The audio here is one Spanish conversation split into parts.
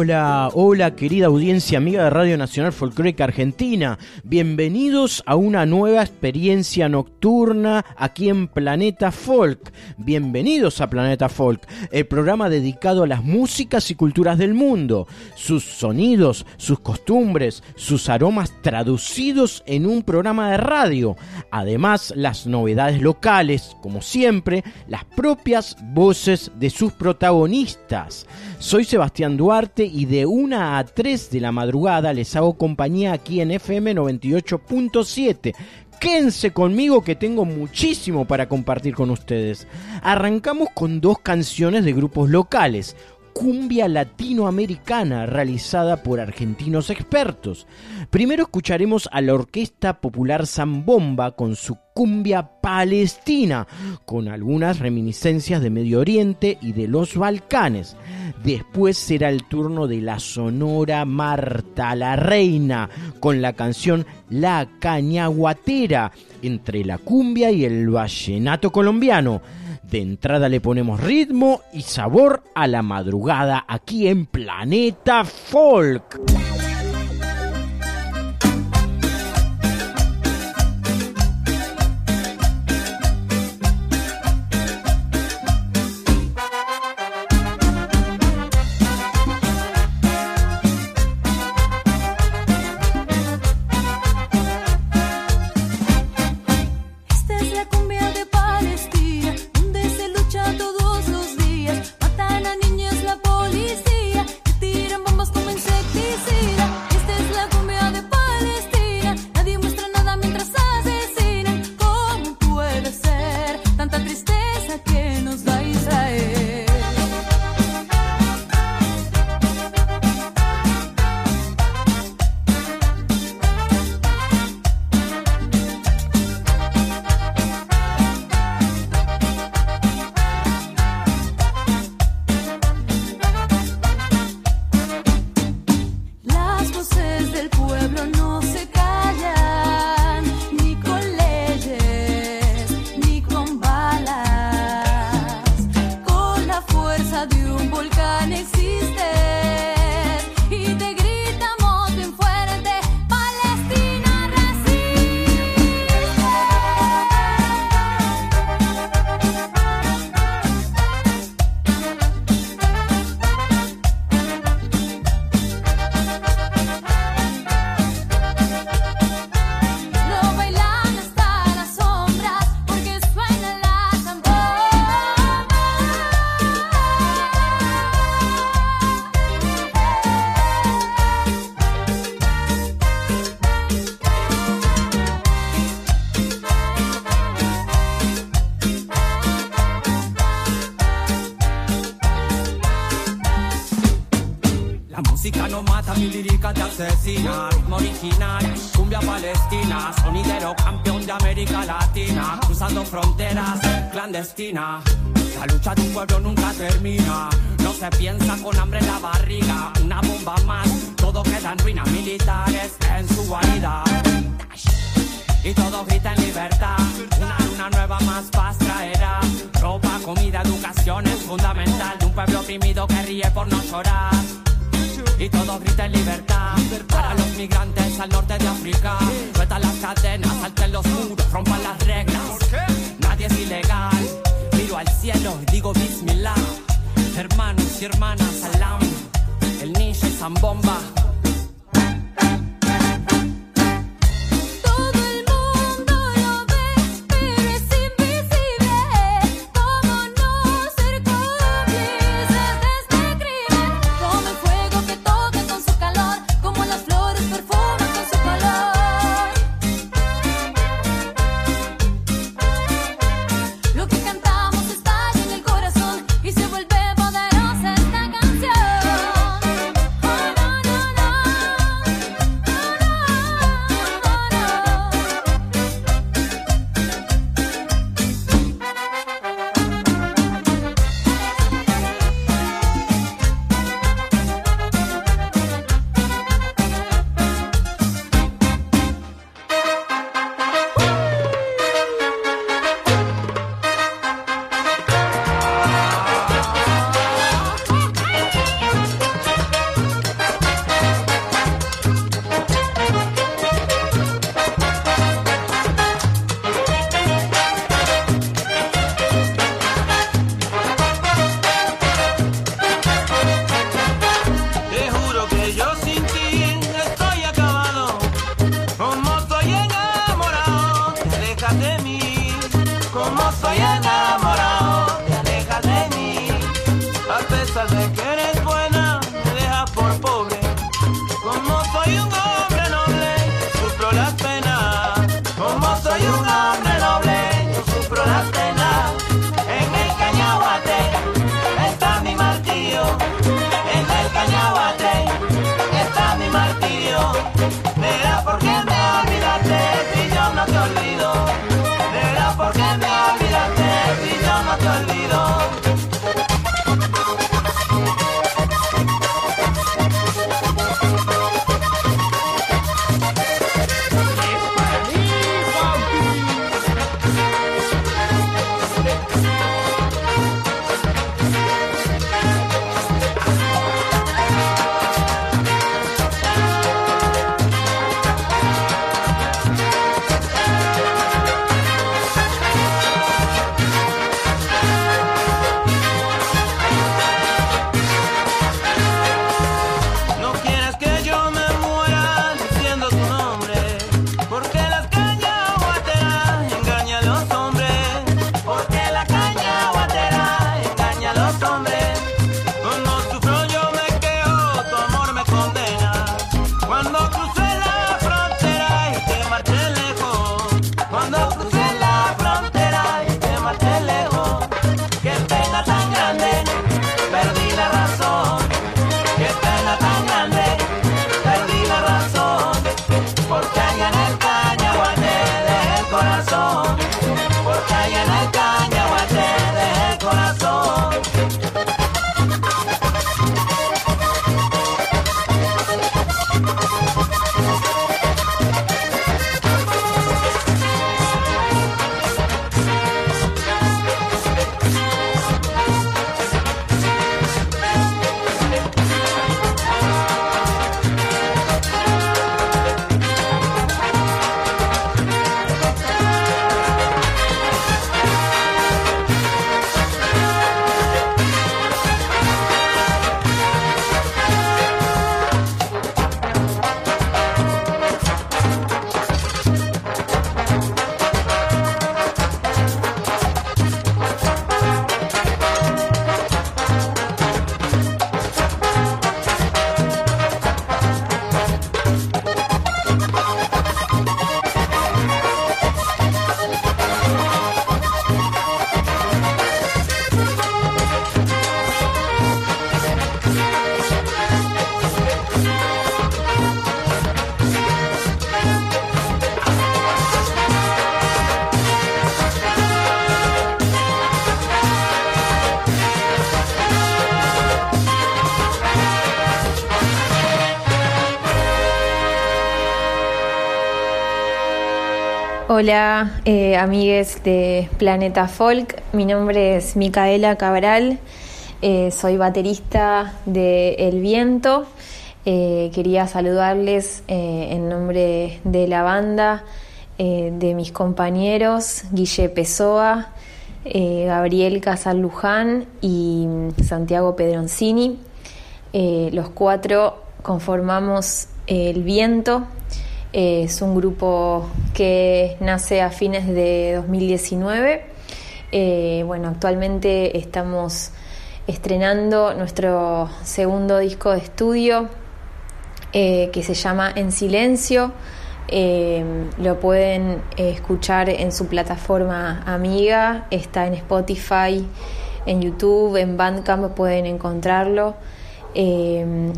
Hola, hola querida audiencia amiga de Radio Nacional Folclórica Argentina. Bienvenidos a una nueva experiencia nocturna aquí en Planeta Folk. Bienvenidos a Planeta Folk, el programa dedicado a las músicas y culturas del mundo, sus sonidos, sus costumbres, sus aromas traducidos en un programa de radio. Además, las novedades locales, como siempre, las propias voces de sus protagonistas. Soy Sebastián Duarte y de 1 a 3 de la madrugada les hago compañía aquí en FM 98.7. Quédense conmigo que tengo muchísimo para compartir con ustedes. Arrancamos con dos canciones de grupos locales cumbia latinoamericana realizada por argentinos expertos. Primero escucharemos a la Orquesta Popular Zambomba con su cumbia palestina, con algunas reminiscencias de Medio Oriente y de los Balcanes. Después será el turno de la Sonora Marta la Reina, con la canción La Cañaguatera, entre la cumbia y el vallenato colombiano. De entrada le ponemos ritmo y sabor a la madrugada aquí en Planeta Folk. La lucha de un pueblo nunca termina. No se piensa con hambre en la barriga. Una bomba más, todo queda en ruinas militares en su guarida. Y todo grita en libertad. Una luna nueva más paz traerá. Ropa, comida, educación es fundamental de un pueblo oprimido que ríe por no llorar. Y todo grita en libertad. Para los migrantes al norte de África. Suelta las cadenas, salten los muros, rompan las reglas. Nadie es ilegal al cielo y digo Bismillah. Hermanos y hermanas, salam. El ninja y zambomba Hola, eh, amigues de Planeta Folk. Mi nombre es Micaela Cabral. eh, soy baterista de El Viento. Eh, quería saludarles eh, en nombre de la banda, de mis compañeros Guille Pessoa, Gabriel Casal Luján y Santiago Pedroncini. Los cuatro conformamos El Viento. Es un grupo que nace a fines de 2019. Eh, bueno, actualmente estamos estrenando nuestro segundo disco de estudio eh, que se llama En Silencio. Eh, lo pueden escuchar en su plataforma amiga, está en Spotify, en YouTube, en Bandcamp pueden encontrarlo.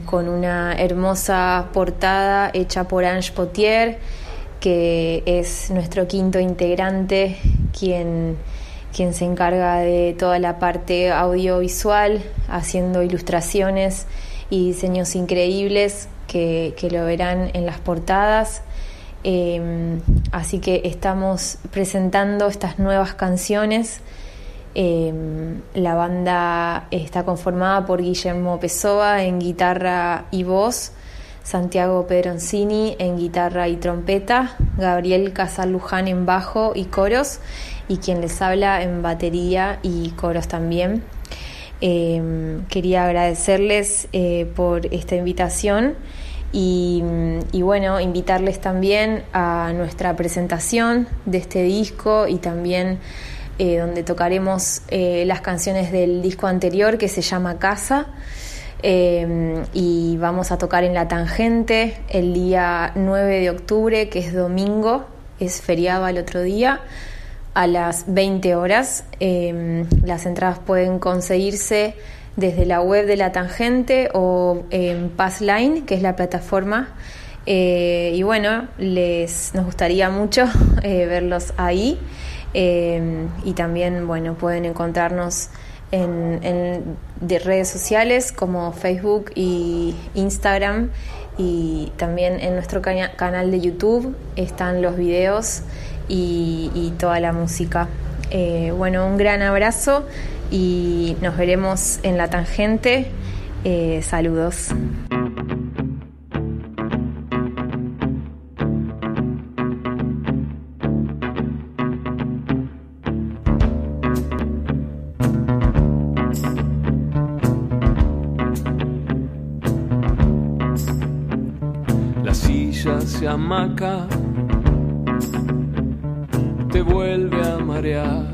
con una hermosa portada hecha por Ange Potier, que es nuestro quinto integrante, quien, quien se encarga de toda la parte audiovisual, haciendo ilustraciones y diseños increíbles que, que lo verán en las portadas. Eh, así que estamos presentando estas nuevas canciones. Eh, la banda está conformada por Guillermo Pessoa en guitarra y voz, Santiago Pedroncini en guitarra y trompeta, Gabriel Casal Luján en bajo y coros, y quien les habla en batería y coros también. Eh, quería agradecerles eh, por esta invitación y, y, bueno, invitarles también a nuestra presentación de este disco y también eh, donde tocaremos eh, las canciones del disco anterior que se llama Casa. Eh, y vamos a tocar en La Tangente el día 9 de octubre, que es domingo, es feriado al otro día, a las 20 horas. Eh, las entradas pueden conseguirse desde la web de La Tangente o en Passline, que es la plataforma. Eh, y bueno, les, nos gustaría mucho verlos ahí. y también, bueno, pueden encontrarnos en, de redes sociales como Facebook y Instagram y también en nuestro canal de YouTube están los videos y, toda la música. Eh, bueno, un gran abrazo y nos veremos en la tangente. Eh, saludos. Te vuelve a marear.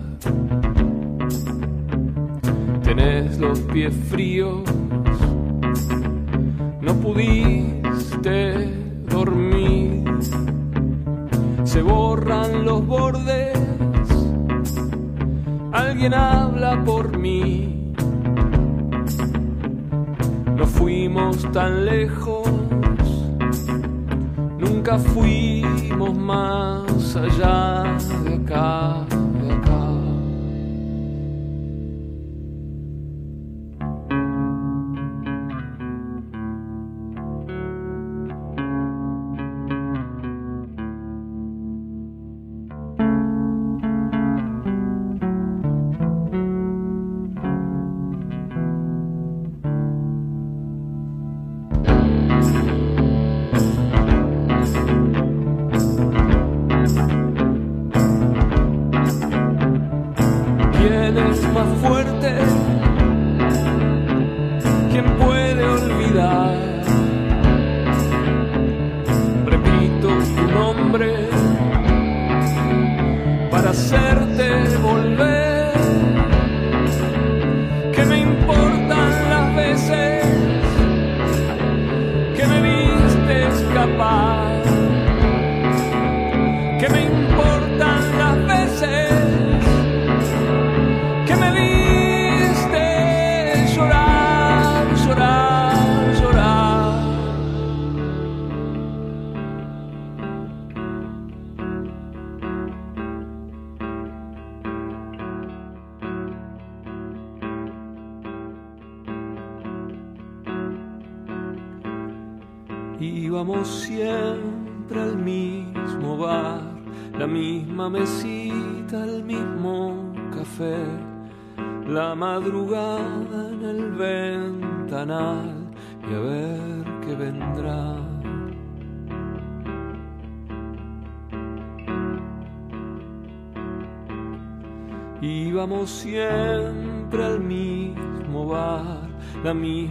Tenés los pies fríos, no pudiste dormir. Se borran los bordes, alguien habla por mí. No fuimos tan lejos nunca fuimos más allá de acá.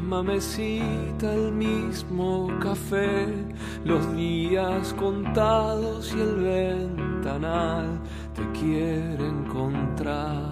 Misma el mismo café, los días contados y el ventanal te quiere encontrar.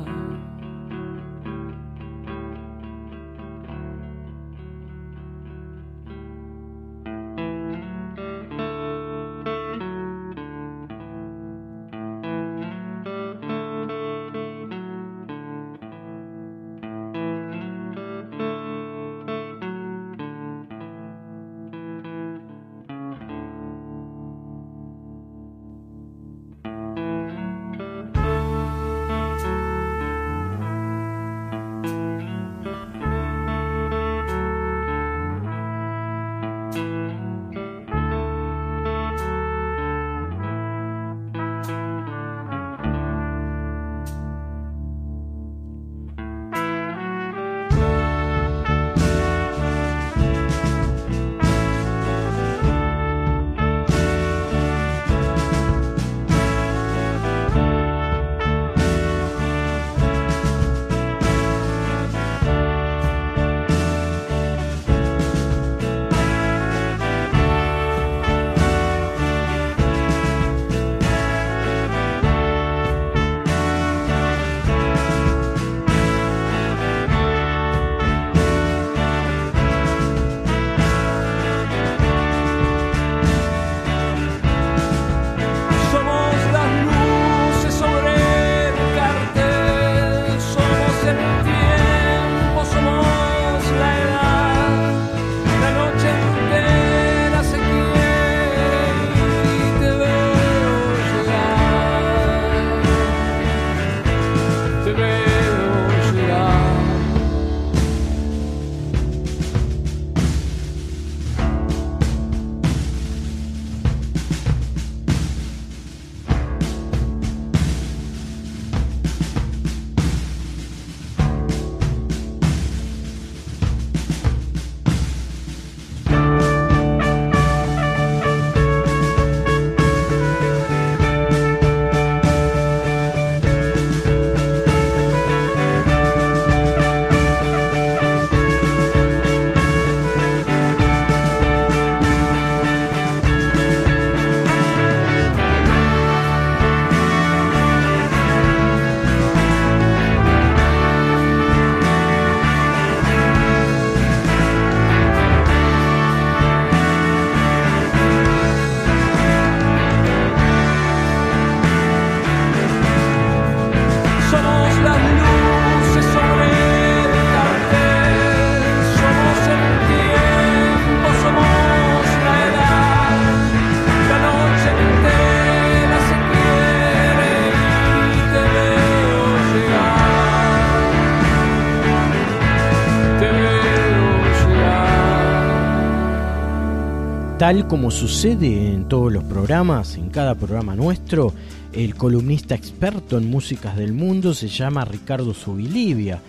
Tal como sucede en todos los programas, en cada programa nuestro, el columnista experto en músicas del mundo se llama Ricardo Subilivia.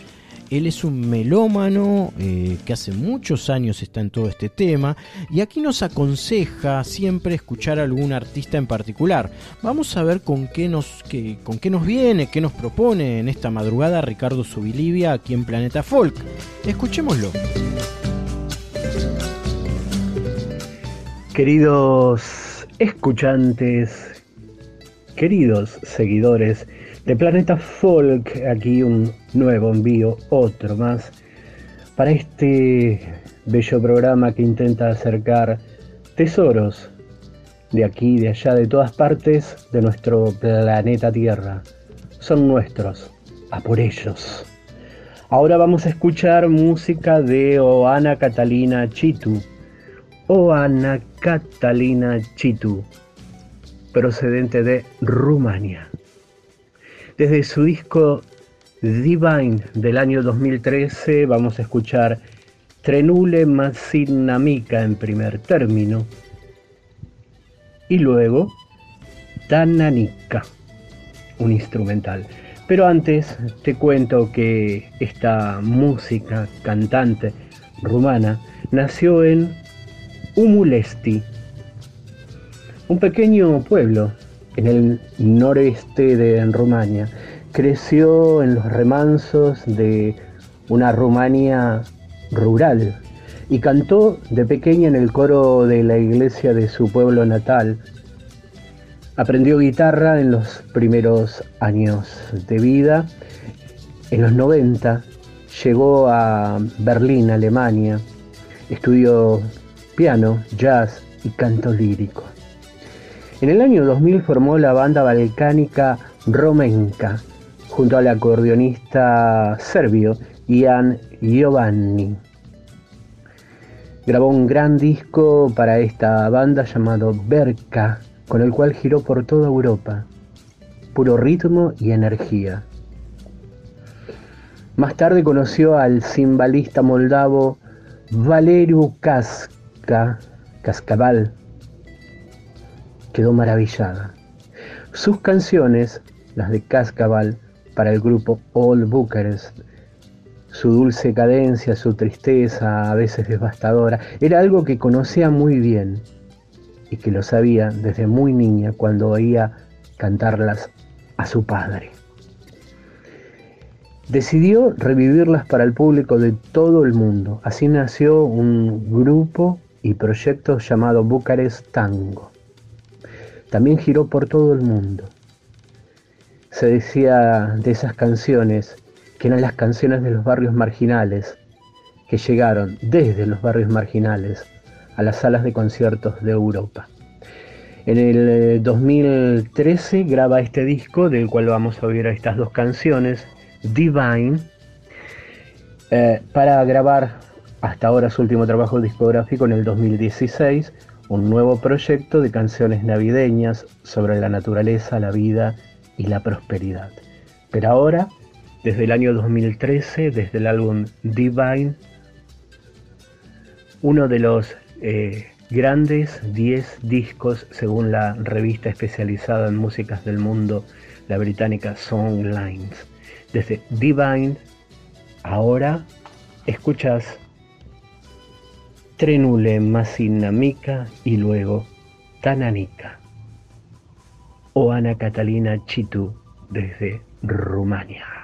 Él es un melómano eh, que hace muchos años está en todo este tema y aquí nos aconseja siempre escuchar a algún artista en particular. Vamos a ver con qué nos, con qué nos viene, qué nos propone en esta madrugada Ricardo Subilivia aquí en Planeta Folk. Escuchémoslo. Queridos escuchantes, queridos seguidores de Planeta Folk, aquí un nuevo envío, otro más, para este bello programa que intenta acercar tesoros de aquí, de allá, de todas partes de nuestro planeta Tierra. Son nuestros, a por ellos. Ahora vamos a escuchar música de Oana Catalina Chitu Oana Catalina Chitu, procedente de Rumania. Desde su disco Divine del año 2013 vamos a escuchar Trenule Masinamica en primer término y luego Tananica, un instrumental. Pero antes te cuento que esta música cantante rumana nació en Umulesti, un pequeño pueblo en el noreste de Rumania. Creció en los remansos de una Rumania rural y cantó de pequeña en el coro de la iglesia de su pueblo natal. Aprendió guitarra en los primeros años de vida. En los 90 llegó a Berlín, Alemania. Estudió piano, jazz y canto lírico. En el año 2000 formó la banda balcánica Romenka junto al acordeonista serbio Ian Giovanni. Grabó un gran disco para esta banda llamado Berka, con el cual giró por toda Europa. Puro ritmo y energía. Más tarde conoció al cimbalista moldavo Valeriu Kask, Cascabal quedó maravillada. Sus canciones, las de Cascabal, para el grupo All Bucharest, su dulce cadencia, su tristeza, a veces devastadora, era algo que conocía muy bien y que lo sabía desde muy niña cuando oía cantarlas a su padre. Decidió revivirlas para el público de todo el mundo. Así nació un grupo y proyecto llamado Bucarest Tango. También giró por todo el mundo. Se decía de esas canciones que eran las canciones de los barrios marginales, que llegaron desde los barrios marginales a las salas de conciertos de Europa. En el 2013 eh, graba este disco del cual vamos a oír estas dos canciones, Divine, eh, para grabar hasta ahora su último trabajo discográfico en el 2016, un nuevo proyecto de canciones navideñas sobre la naturaleza, la vida y la prosperidad. Pero ahora, desde el año 2013, desde el álbum Divine, uno de los eh, grandes 10 discos según la revista especializada en músicas del mundo, la británica Songlines. Desde Divine, ahora escuchas Trenule Masinamica y luego Tananica. O Ana Catalina Chitu desde Rumania.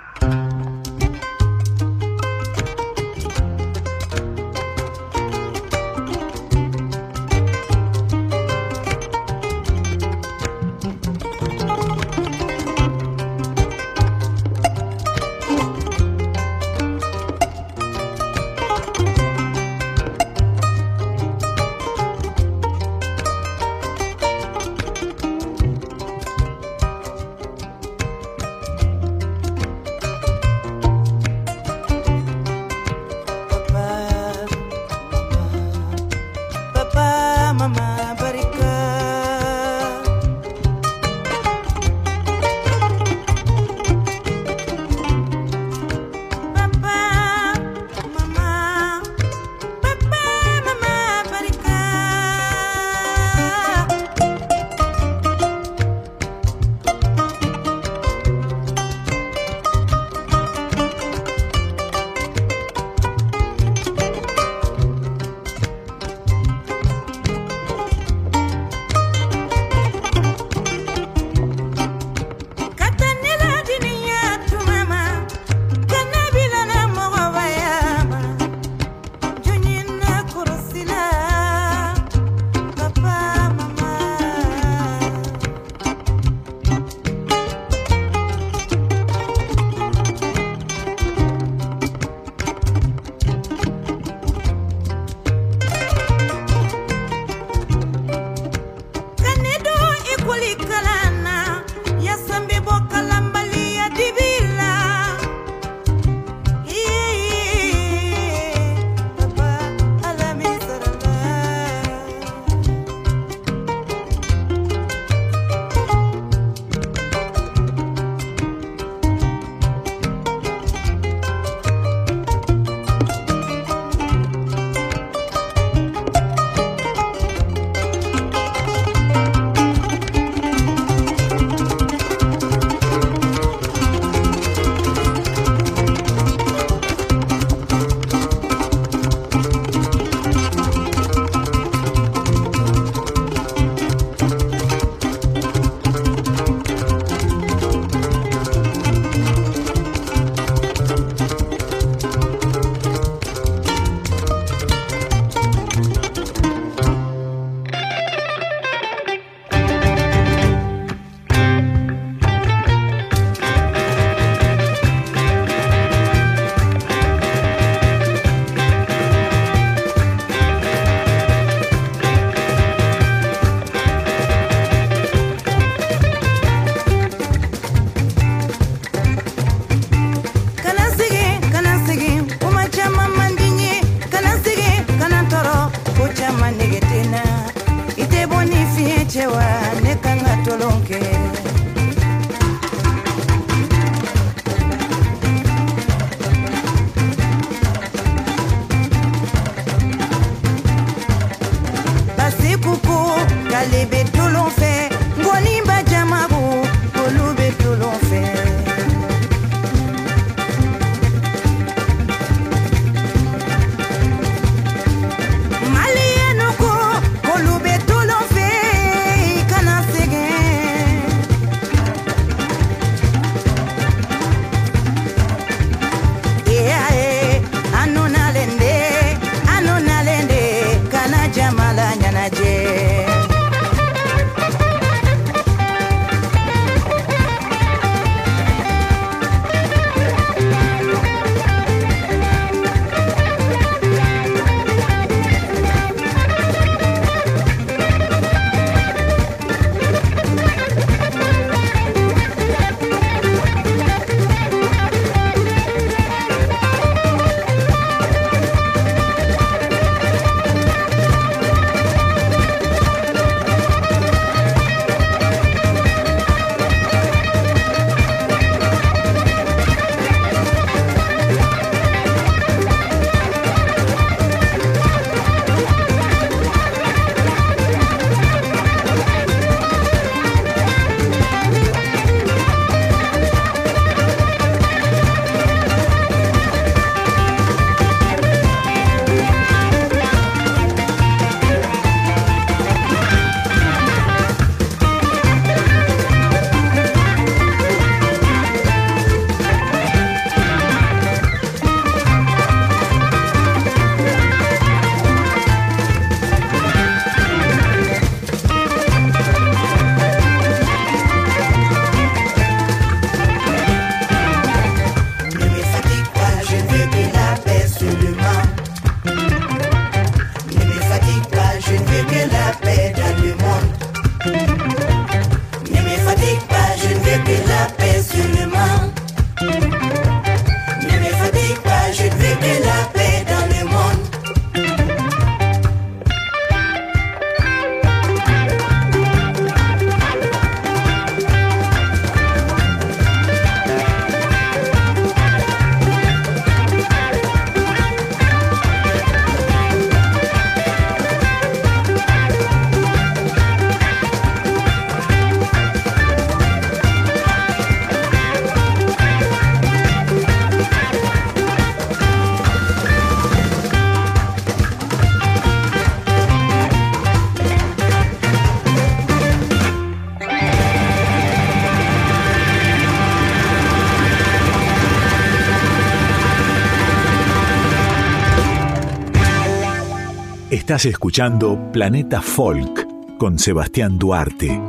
Estás escuchando Planeta Folk con Sebastián Duarte.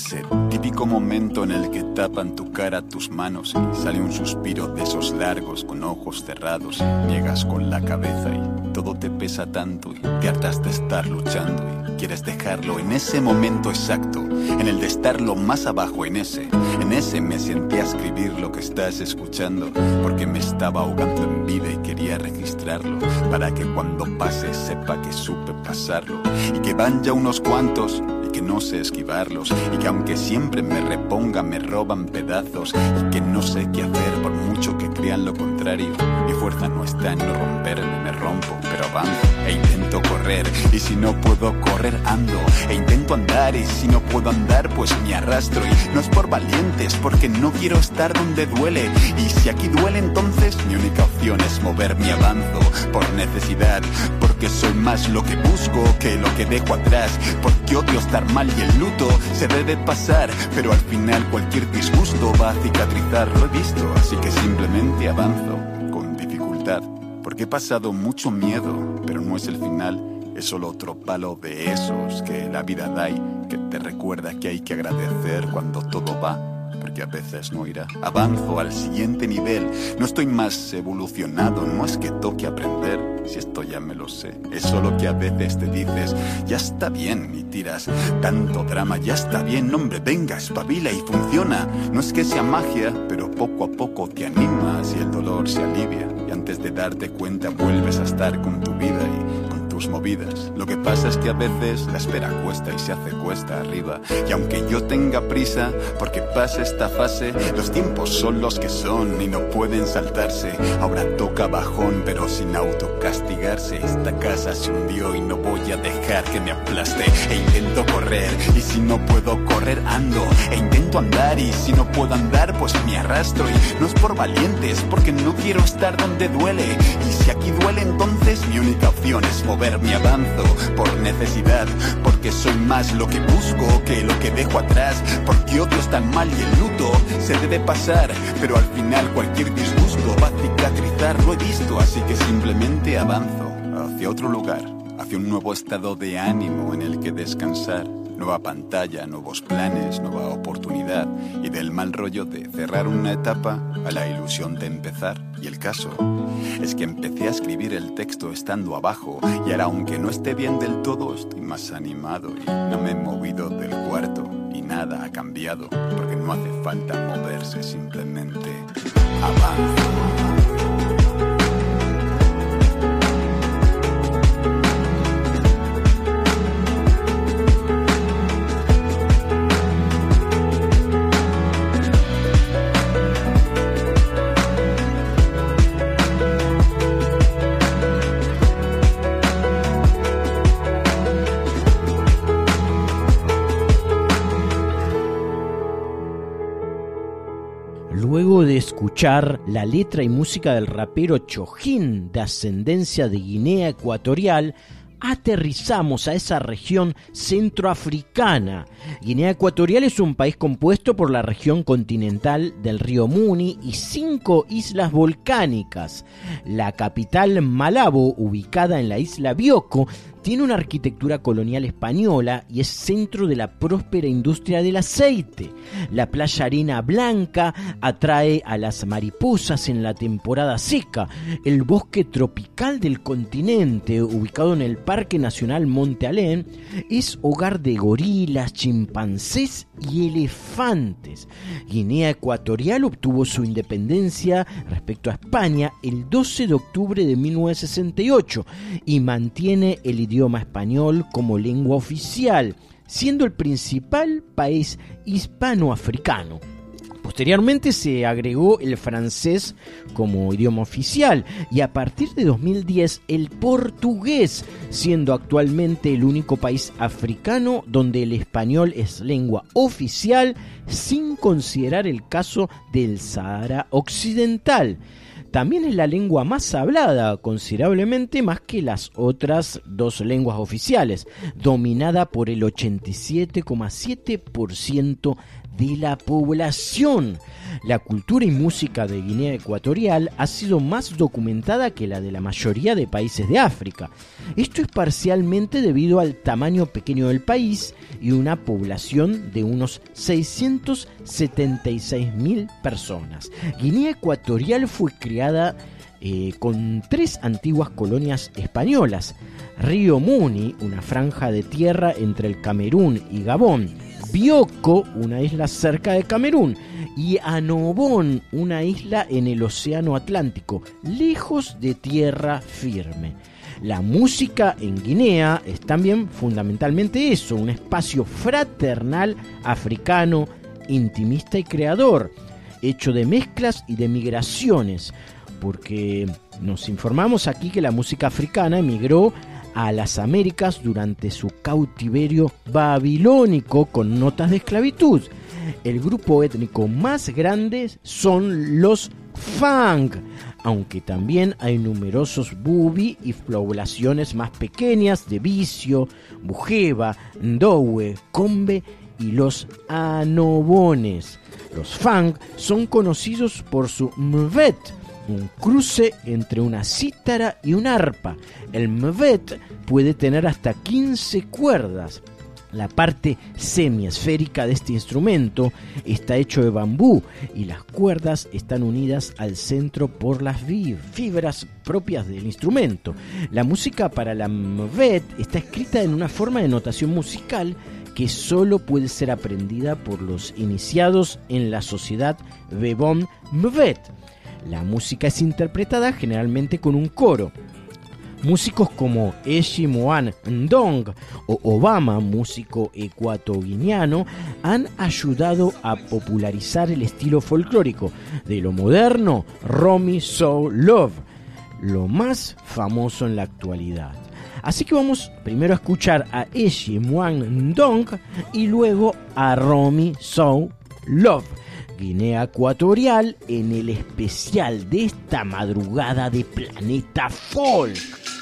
ese típico momento en el que tapan tu cara tus manos y sale un suspiro de esos largos con ojos cerrados, niegas con la cabeza y todo te pesa tanto y te hartas de estar luchando y quieres dejarlo en ese momento exacto, en el de estar lo más abajo en ese, en ese me sentí a escribir lo que estás escuchando, porque me estaba ahogando en vida y quería registrarlo, para que cuando pase sepa que supe pasarlo y que van ya unos cuantos que no sé esquivarlos y que aunque siempre me reponga me roban pedazos y que no sé qué hacer por mucho que crean lo contrario. Mi fuerza no está en no romperme, me rompo, pero avanzo e intento correr y si no puedo correr ando. E intento andar y si no puedo andar pues me arrastro. Y no es por valientes porque no quiero estar donde duele. Y si aquí duele entonces mi única opción es moverme avanzo por necesidad. Porque soy más lo que busco que lo que dejo atrás. Porque odio estar mal y el luto se debe pasar, pero al final cualquier disgusto va a cicatrizar, lo he visto, así que simplemente avanzo con dificultad, porque he pasado mucho miedo, pero no es el final, es solo otro palo de esos que la vida da y que te recuerda que hay que agradecer cuando todo va porque a veces no irá. Avanzo al siguiente nivel, no estoy más evolucionado, no es que toque aprender, si esto ya me lo sé. Es solo que a veces te dices, ya está bien y tiras tanto drama, ya está bien, hombre, venga, espabila y funciona. No es que sea magia, pero poco a poco te animas y el dolor se alivia. Antes de darte cuenta vuelves a estar con tu vida y movidas. Lo que pasa es que a veces la espera cuesta y se hace cuesta arriba. Y aunque yo tenga prisa porque pase esta fase, los tiempos son los que son y no pueden saltarse. Ahora toca bajón, pero sin autocastigarse. Esta casa se hundió y no voy a dejar que me aplaste. E intento correr y si no puedo correr ando. E intento andar y si no puedo andar pues me arrastro. Y no es por valientes, porque no quiero estar donde duele. Y si aquí duele entonces mi única opción es mover mi avanzo por necesidad, porque soy más lo que busco que lo que dejo atrás, porque odio es tan mal y el luto se debe pasar, pero al final cualquier disgusto va a cicatrizar, lo he visto, así que simplemente avanzo hacia otro lugar, hacia un nuevo estado de ánimo en el que descansar nueva pantalla, nuevos planes, nueva oportunidad y del mal rollo de cerrar una etapa a la ilusión de empezar. Y el caso es que empecé a escribir el texto estando abajo y ahora aunque no esté bien del todo estoy más animado y no me he movido del cuarto y nada ha cambiado porque no hace falta moverse simplemente avanza. Escuchar la letra y música del rapero Chojín, de ascendencia de Guinea Ecuatorial, aterrizamos a esa región centroafricana. Guinea Ecuatorial es un país compuesto por la región continental del río Muni y cinco islas volcánicas. La capital Malabo, ubicada en la isla Bioko, tiene una arquitectura colonial española y es centro de la próspera industria del aceite. La playa Arena Blanca atrae a las mariposas en la temporada seca. El bosque tropical del continente, ubicado en el Parque Nacional Monte Alén, es hogar de gorilas, chimpancés y elefantes. Guinea Ecuatorial obtuvo su independencia respecto a España el 12 de octubre de 1968 y mantiene el idioma español como lengua oficial, siendo el principal país hispanoafricano. Posteriormente se agregó el francés como idioma oficial y a partir de 2010 el portugués, siendo actualmente el único país africano donde el español es lengua oficial sin considerar el caso del Sahara Occidental. También es la lengua más hablada, considerablemente más que las otras dos lenguas oficiales, dominada por el 87,7% de la población. La cultura y música de Guinea Ecuatorial ha sido más documentada que la de la mayoría de países de África. Esto es parcialmente debido al tamaño pequeño del país y una población de unos 676 mil personas. Guinea Ecuatorial fue creada eh, con tres antiguas colonias españolas. Río Muni, una franja de tierra entre el Camerún y Gabón. Bioko, una isla cerca de Camerún. Y Anobón, una isla en el Océano Atlántico, lejos de tierra firme. La música en Guinea es también fundamentalmente eso, un espacio fraternal africano, intimista y creador, hecho de mezclas y de migraciones, porque nos informamos aquí que la música africana emigró a las Américas durante su cautiverio babilónico con notas de esclavitud. El grupo étnico más grande son los Fang, aunque también hay numerosos Bubi y poblaciones más pequeñas de Vicio, Bujeva, Ndowe, Combe y los Anobones. Los Fang son conocidos por su Mvet, un cruce entre una cítara y un arpa. El mvet puede tener hasta 15 cuerdas. La parte semiesférica de este instrumento está hecho de bambú y las cuerdas están unidas al centro por las fibras propias del instrumento. La música para la mvet está escrita en una forma de notación musical que solo puede ser aprendida por los iniciados en la sociedad Bebon Mvet. La música es interpretada generalmente con un coro. Músicos como Eshi Moan Ndong o Obama, músico ecuatoguineano, han ayudado a popularizar el estilo folclórico de lo moderno, Romy Soul Love, lo más famoso en la actualidad. Así que vamos primero a escuchar a Eshi Moan Ndong y luego a Romy Soul Love. Guinea Ecuatorial en el especial de esta madrugada de Planeta Folk.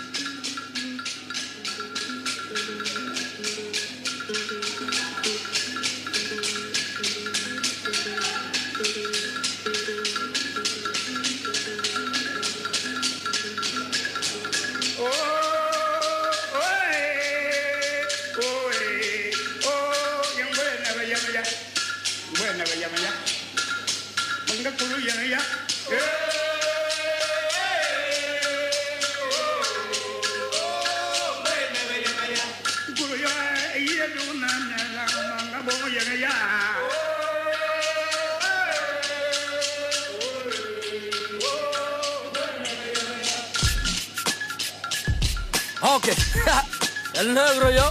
Ok, el negro yo,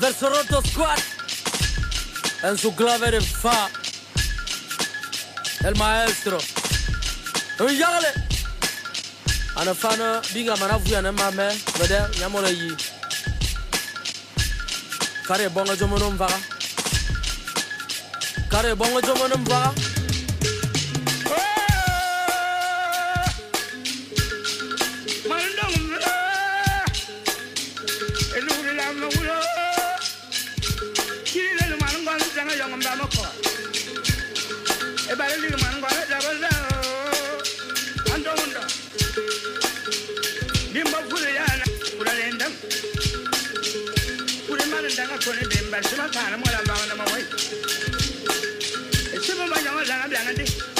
del Soroto Squad, en su clave de fa, el maestro. Yagale. Ana fana binga manavuya na mame bede nyamole yi. Kare bonga jomo no. Kare bonga jomo no. Sibu banyak orang jangan bilang nanti.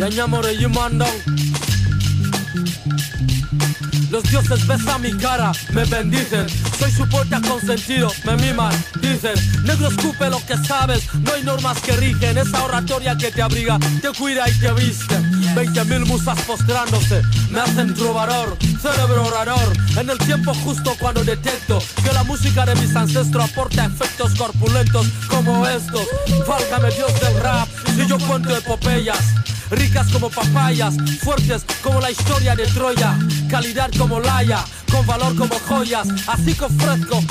Ya ñamore y mandong. Los dioses besan mi cara, me bendicen. Soy su puerta consentido, me miman, dicen. Negro escupe lo que sabes, no hay normas que rigen. Esa oratoria que te abriga, te cuida y te viste. Veinte mil musas postrándose, me hacen trovador, cerebro orador. En el tiempo justo cuando detecto que la música de mis ancestros aporta efectos corpulentos como estos. Válgame Dios del rap, y yo cuento epopeyas. Ricas como papayas, fuertes como la historia de Troya, calidad como laya, con valor como joyas, así que ofrezco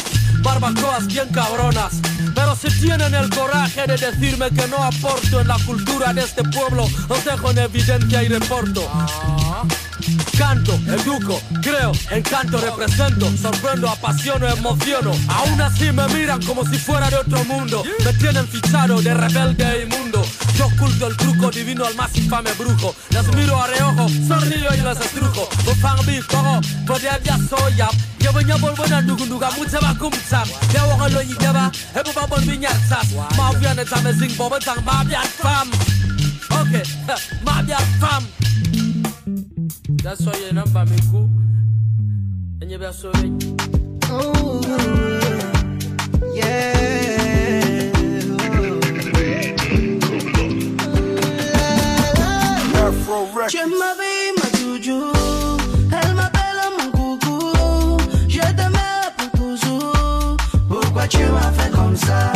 barbacoas bien cabronas. Pero si tienen el coraje de decirme que no aporto en la cultura de este pueblo, os dejo en evidencia y reporto. Canto, educo, creo, encanto, represento, sorprendo, apasiono, emociono. Aún así me miran como si fuera de otro mundo. Me tienen fichado de rebelde e inmundo. Yo oculto el truco divino al más infame brujo. Les miro a reojo, sonrío y les estrujo. Bufang bi kogo, poder ya soya. Ya voy a volver a nugunduga, mucha va kumsam. Ya a lo y ya va, e bu babon bi nyarsas. Ma vian et amazing bobo tang ma bian fam. Ok, ma bian fam. That's why you number me cool. And you be so Oh, yeah. Je m'avais ma joujou, elle m'appelle mon coucou. Je t'aimais pour toujours. Pourquoi tu m'as fait comme ça?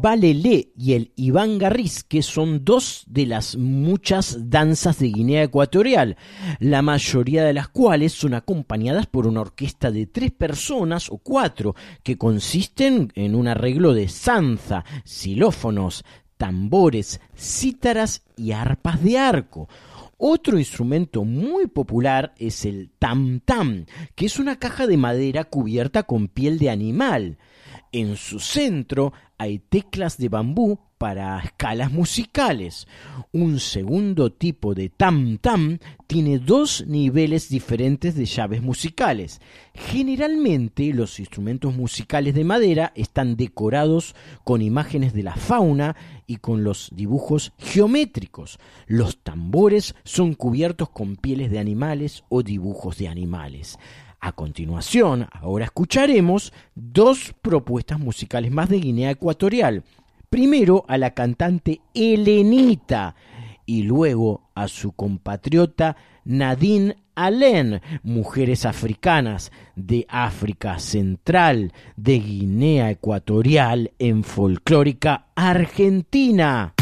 El balelé y el Iván Garriz, que son dos de las muchas danzas de Guinea Ecuatorial, la mayoría de las cuales son acompañadas por una orquesta de tres personas o cuatro, que consisten en un arreglo de zanza, xilófonos, tambores, cítaras y arpas de arco. Otro instrumento muy popular es el tam tam, que es una caja de madera cubierta con piel de animal. En su centro hay teclas de bambú para escalas musicales. Un segundo tipo de tam tam tiene dos niveles diferentes de llaves musicales. Generalmente los instrumentos musicales de madera están decorados con imágenes de la fauna y con los dibujos geométricos. Los tambores son cubiertos con pieles de animales o dibujos de animales. A continuación, ahora escucharemos dos propuestas musicales más de Guinea Ecuatorial. Primero a la cantante Elenita y luego a su compatriota Nadine Allen, mujeres africanas de África Central, de Guinea Ecuatorial en folclórica argentina.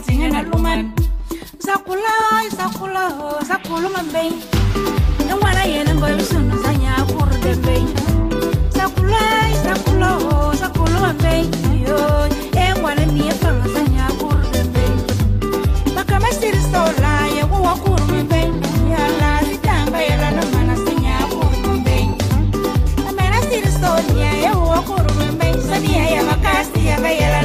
ezinye nalumani zakhulayo zakhulaho zakhuluma mbey engwana yena ngoyosunu zanyakurute mbey zakhulayo zakhulaho zakhuluma mbey yo engwana niyefanga zanyakurute mbey makamasirisolaya yala zitamba yela nomana sanyakurute mbey amena saniya yamakasi yava yela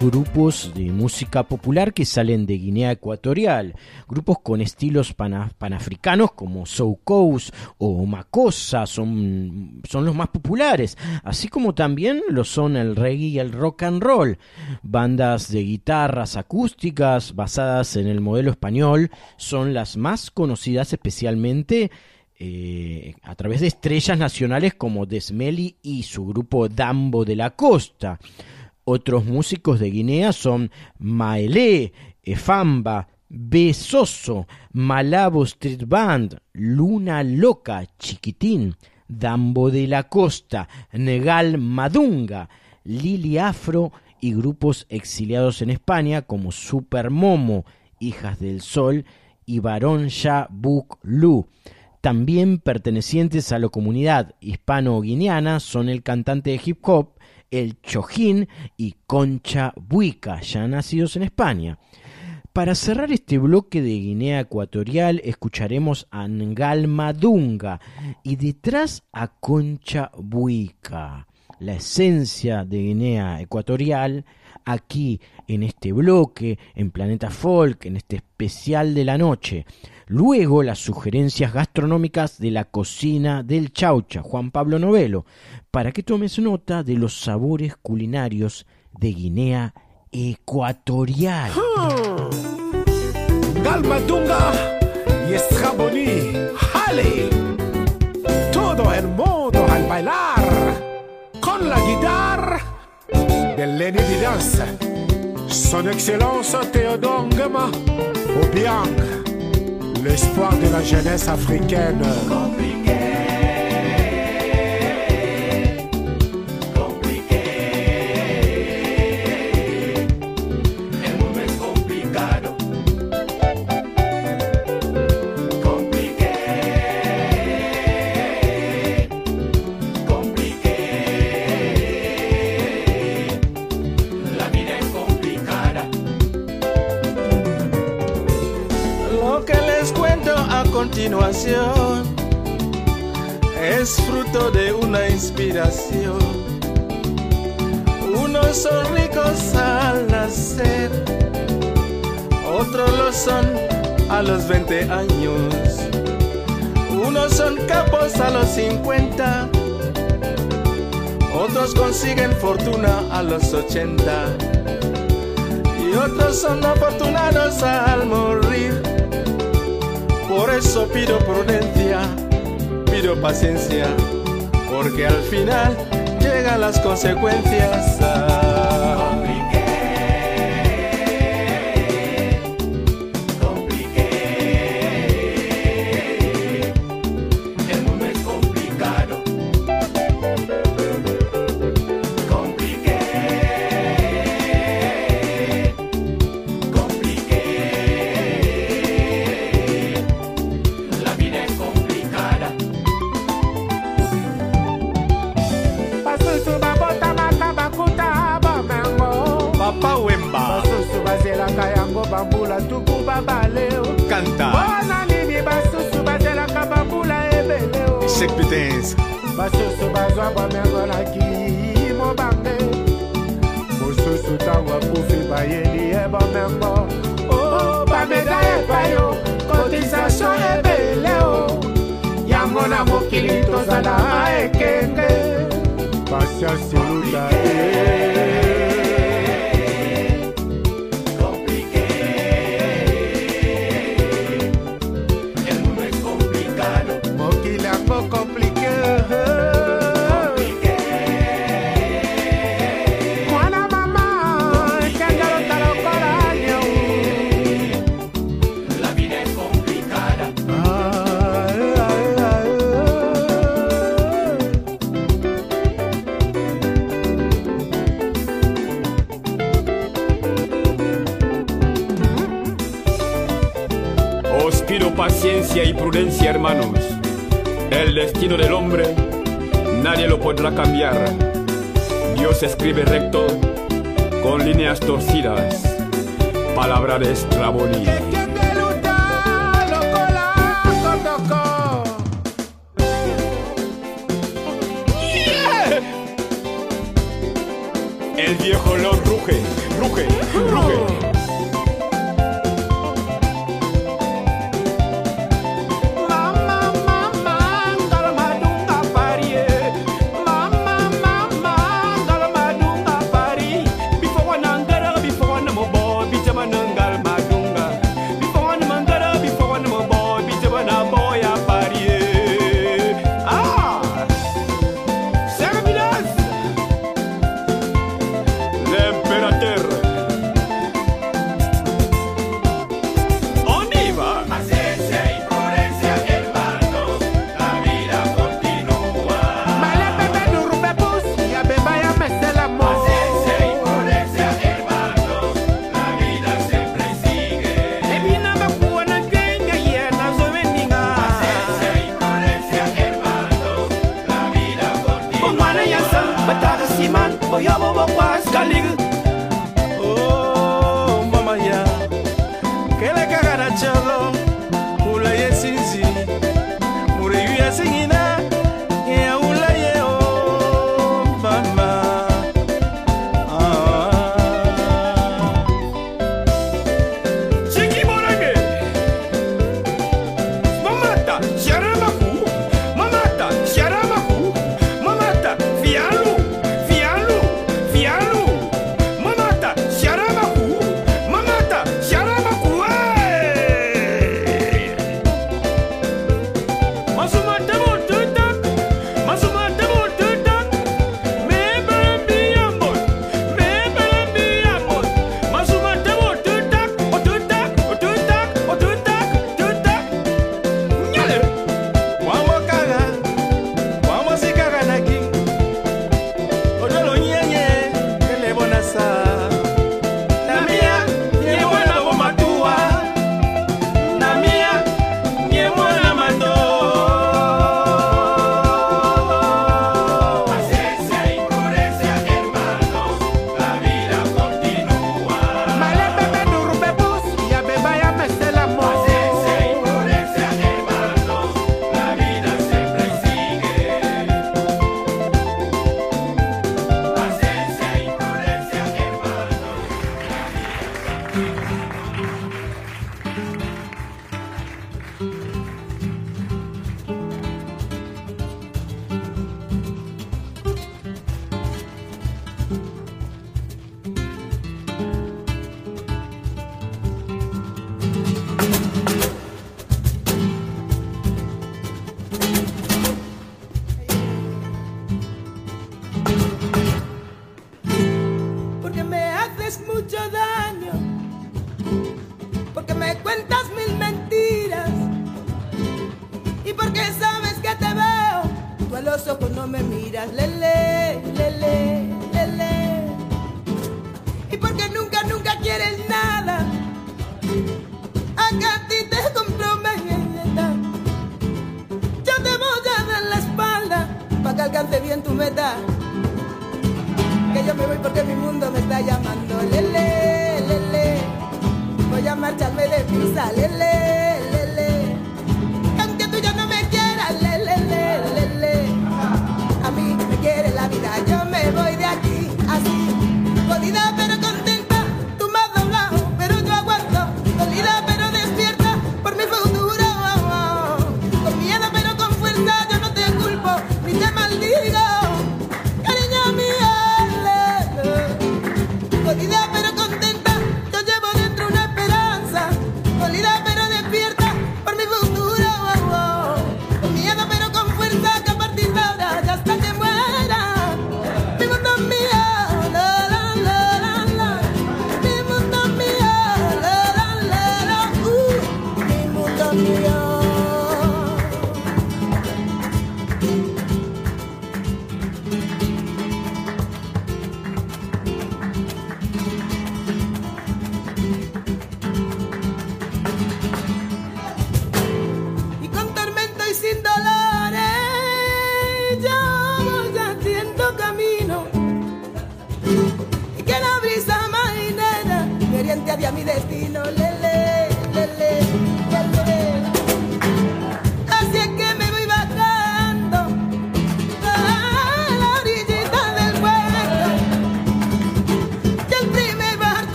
grupos de música popular que salen de Guinea Ecuatorial. Grupos con estilos pana- panafricanos como Soukous o Makossa son, son los más populares, así como también lo son el reggae y el rock and roll. Bandas de guitarras acústicas basadas en el modelo español son las más conocidas especialmente eh, a través de estrellas nacionales como Desmeli y su grupo Dambo de la Costa. Otros músicos de Guinea son Maelé, Efamba, Besoso, Malabo Street Band, Luna Loca, Chiquitín, Dambo de la Costa, Negal Madunga, Lili Afro y grupos exiliados en España como Super Momo, Hijas del Sol y Barón Ya Buk Lu. También pertenecientes a la comunidad hispano-guineana son el cantante de hip hop, el Chojín y Concha Buica, ya nacidos en España. Para cerrar este bloque de Guinea Ecuatorial escucharemos a Ngal Madunga y detrás a Concha Buica, la esencia de Guinea Ecuatorial, aquí en este bloque, en Planeta Folk, en este especial de la noche. Luego las sugerencias gastronómicas de la cocina del Chaucha, Juan Pablo Novelo, para que tomes nota de los sabores culinarios de Guinea Ecuatorial. Galmadunga y Estraboni. ¡Jale! Todo mundo al bailar con la guitarra de Lenny Vidance. Son Excellence Théodore Ngema Obiang, l'espoir de la jeunesse africaine. Continuación es fruto de una inspiración. Unos son ricos al nacer, otros lo son a los 20 años. Unos son capos a los 50, otros consiguen fortuna a los 80 y otros son afortunados al morir. Por eso pido prudencia, pido paciencia, porque al final llegan las consecuencias.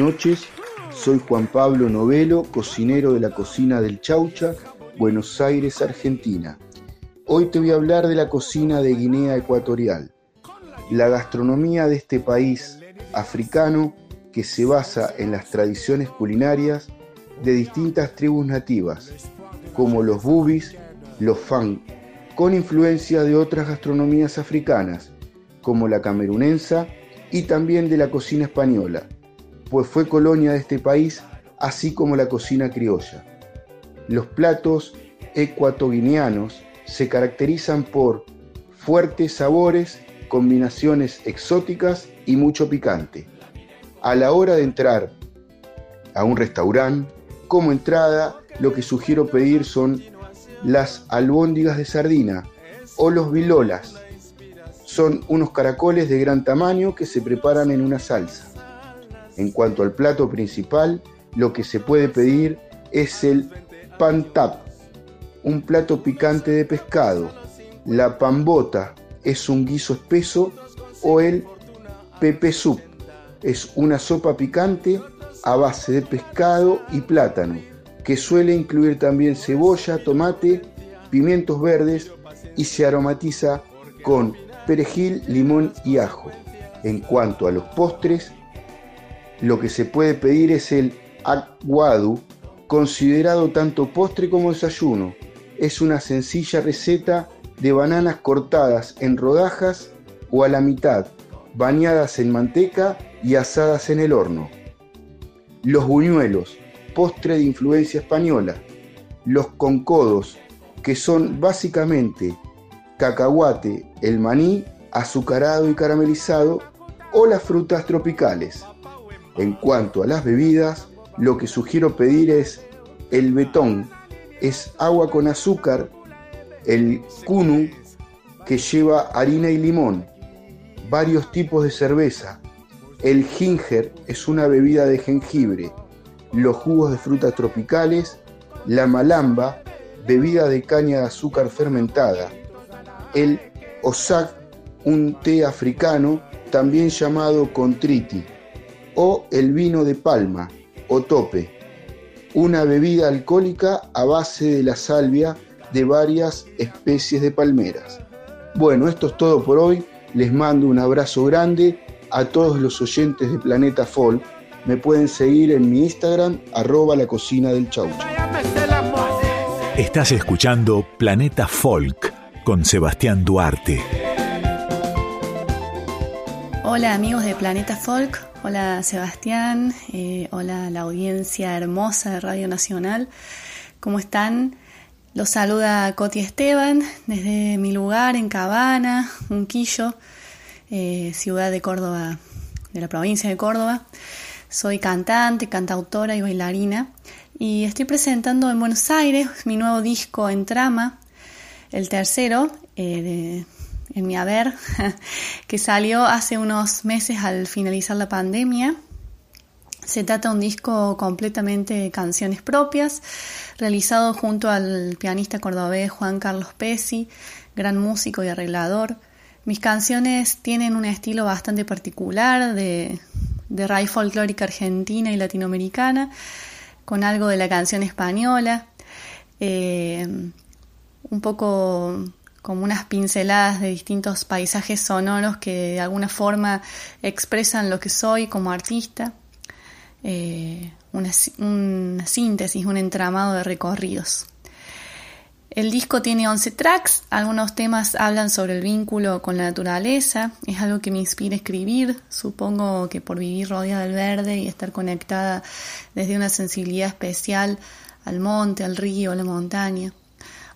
Noches. Soy Juan Pablo Novelo, cocinero de la cocina del Chaucha, Buenos Aires, Argentina. Hoy te voy a hablar de la cocina de Guinea Ecuatorial, la gastronomía de este país africano que se basa en las tradiciones culinarias de distintas tribus nativas, como los bubis, los fang, con influencia de otras gastronomías africanas, como la camerunensa y también de la cocina española, pues fue colonia de este país, así como la cocina criolla. Los platos ecuatoguineanos se caracterizan por fuertes sabores, combinaciones exóticas y mucho picante. A la hora de entrar a un restaurante, como entrada, lo que sugiero pedir son las albóndigas de sardina o los bilolas. Son unos caracoles de gran tamaño que se preparan en una salsa. En cuanto al plato principal, lo que se puede pedir es el pantap, un plato picante de pescado. La pambota es un guiso espeso o el pepe soup es una sopa picante a base de pescado y plátano, que suele incluir también cebolla, tomate, pimientos verdes y se aromatiza con perejil, limón y ajo. En cuanto a los postres, lo que se puede pedir es el aguadu, considerado tanto postre como desayuno. Es una sencilla receta de bananas cortadas en rodajas o a la mitad, bañadas en manteca y asadas en el horno. Los buñuelos, postre de influencia española. Los concodos, que son básicamente cacahuate, el maní, azucarado y caramelizado, o las frutas tropicales. En cuanto a las bebidas, lo que sugiero pedir es el betón, es agua con azúcar, el kunu, que lleva harina y limón, varios tipos de cerveza, el ginger es una bebida de jengibre, los jugos de frutas tropicales, la malamba, bebida de caña de azúcar fermentada, el osak, un té africano también llamado contriti, o el vino de palma o tope, una bebida alcohólica a base de la salvia de varias especies de palmeras. Bueno, esto es todo por hoy. Les mando un abrazo grande a todos los oyentes de Planeta Folk. Me pueden seguir en mi Instagram, arroba la cocina del chaucho. Estás escuchando Planeta Folk con Sebastián Duarte. Hola amigos de Planeta Folk, hola Sebastián, eh, hola la audiencia hermosa de Radio Nacional, ¿cómo están? Los saluda Coti Esteban desde mi lugar en Cabana, Unquillo. eh, ciudad de Córdoba, de la provincia de Córdoba. Soy cantante, cantautora y bailarina y estoy presentando en Buenos Aires mi nuevo disco en trama, el tercero eh, de, en mi haber, que salió hace unos meses al finalizar la pandemia. Se trata de un disco completamente de canciones propias, realizado junto al pianista cordobés Juan Carlos Pesi, gran músico y arreglador. Mis canciones tienen un estilo bastante particular de, de raíz folclórica argentina y latinoamericana, con algo de la canción española, eh, un poco como unas pinceladas de distintos paisajes sonoros que de alguna forma expresan lo que soy como artista, eh, una, una, síntesis, un entramado de recorridos. El disco tiene 11 tracks, algunos temas hablan sobre el vínculo con la naturaleza, es algo que me inspira a escribir, supongo que por vivir rodeada del verde y estar conectada desde una sensibilidad especial al monte, al río, a la montaña.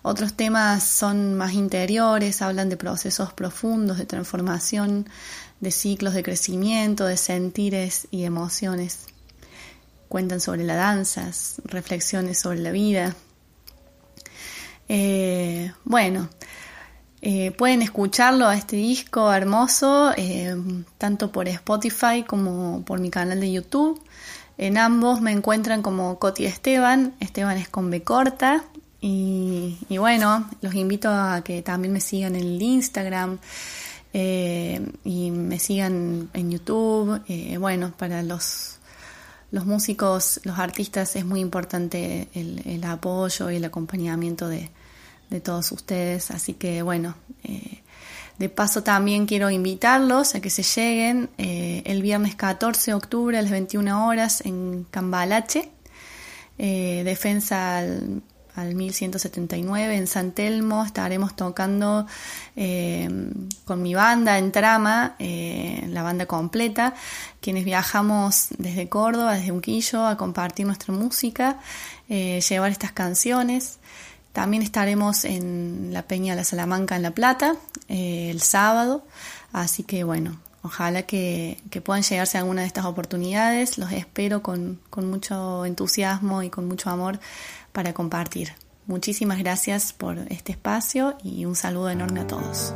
Otros temas son más interiores, hablan de procesos profundos de transformación, de ciclos de crecimiento, de sentires y emociones. Cuentan sobre la danza, reflexiones sobre la vida. Eh, bueno, eh, pueden escucharlo a este disco hermoso, eh, tanto por Spotify como por mi canal de YouTube. En ambos me encuentran como Coti Esteban, Esteban es con B corta, y, bueno, los invito a que también me sigan en el Instagram eh, y me sigan en YouTube. Eh, bueno, para los, los músicos, los artistas es muy importante el, el apoyo y el acompañamiento de, de, todos ustedes. Así que bueno, eh, de paso también quiero invitarlos a que se lleguen el viernes 14 de octubre a las 21 horas en Cambalache. defensa al al 1179 en San Telmo. Estaremos tocando eh, con mi banda en trama, eh, la banda completa, quienes viajamos desde Córdoba, desde Unquillo, a compartir nuestra música, eh, llevar estas canciones. También estaremos en la Peña La Salamanca en La Plata el sábado. Así que bueno, Ojalá que, que, puedan llegarse a alguna de estas oportunidades. Los espero con, con mucho entusiasmo y con mucho amor para compartir. Muchísimas gracias por este espacio y un saludo enorme a todos.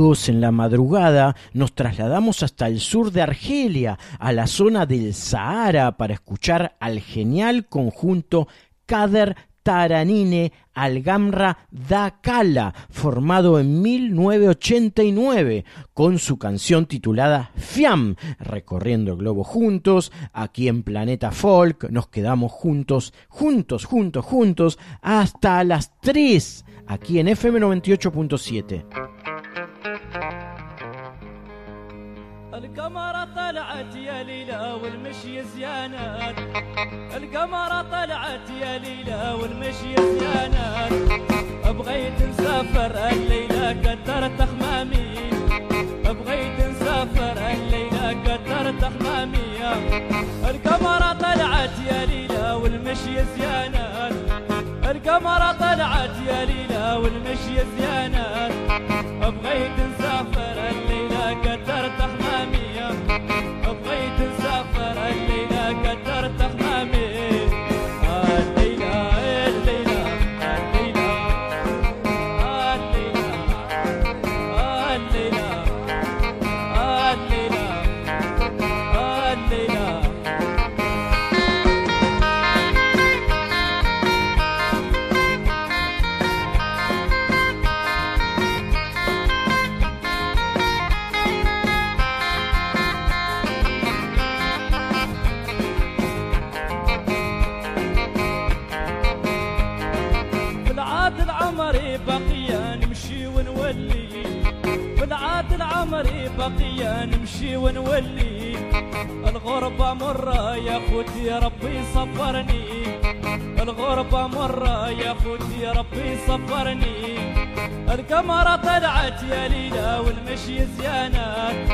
En la madrugada nos trasladamos hasta el sur de Argelia, a la zona del Sahara, para escuchar al genial conjunto Kader Taranine Algamra da Kala, formado en 1989, con su canción titulada Fiam, recorriendo el globo juntos, aquí en Planeta Folk, nos quedamos juntos, juntos, juntos, juntos, hasta las 3, aquí en FM 98.7. القمرة طلعت يا ليلى والمشي زيانات. القمرة طلعت يا ليلى والمشي زيانات. بغيت نسافر الليلة كترت خمامي بغيت نسافر الليلة كترت خمامي القمرة طلعت يا ليلى والمشي زيانات. القمرة طلعت يا ليلى والمشي زيانات. بغيت نسافر الغربة مرة يا خوتي ربي صبرني. الغربة مرة يا خوتي ربي صبرني. القمرة طلعت يا ليلى والمشي زيانات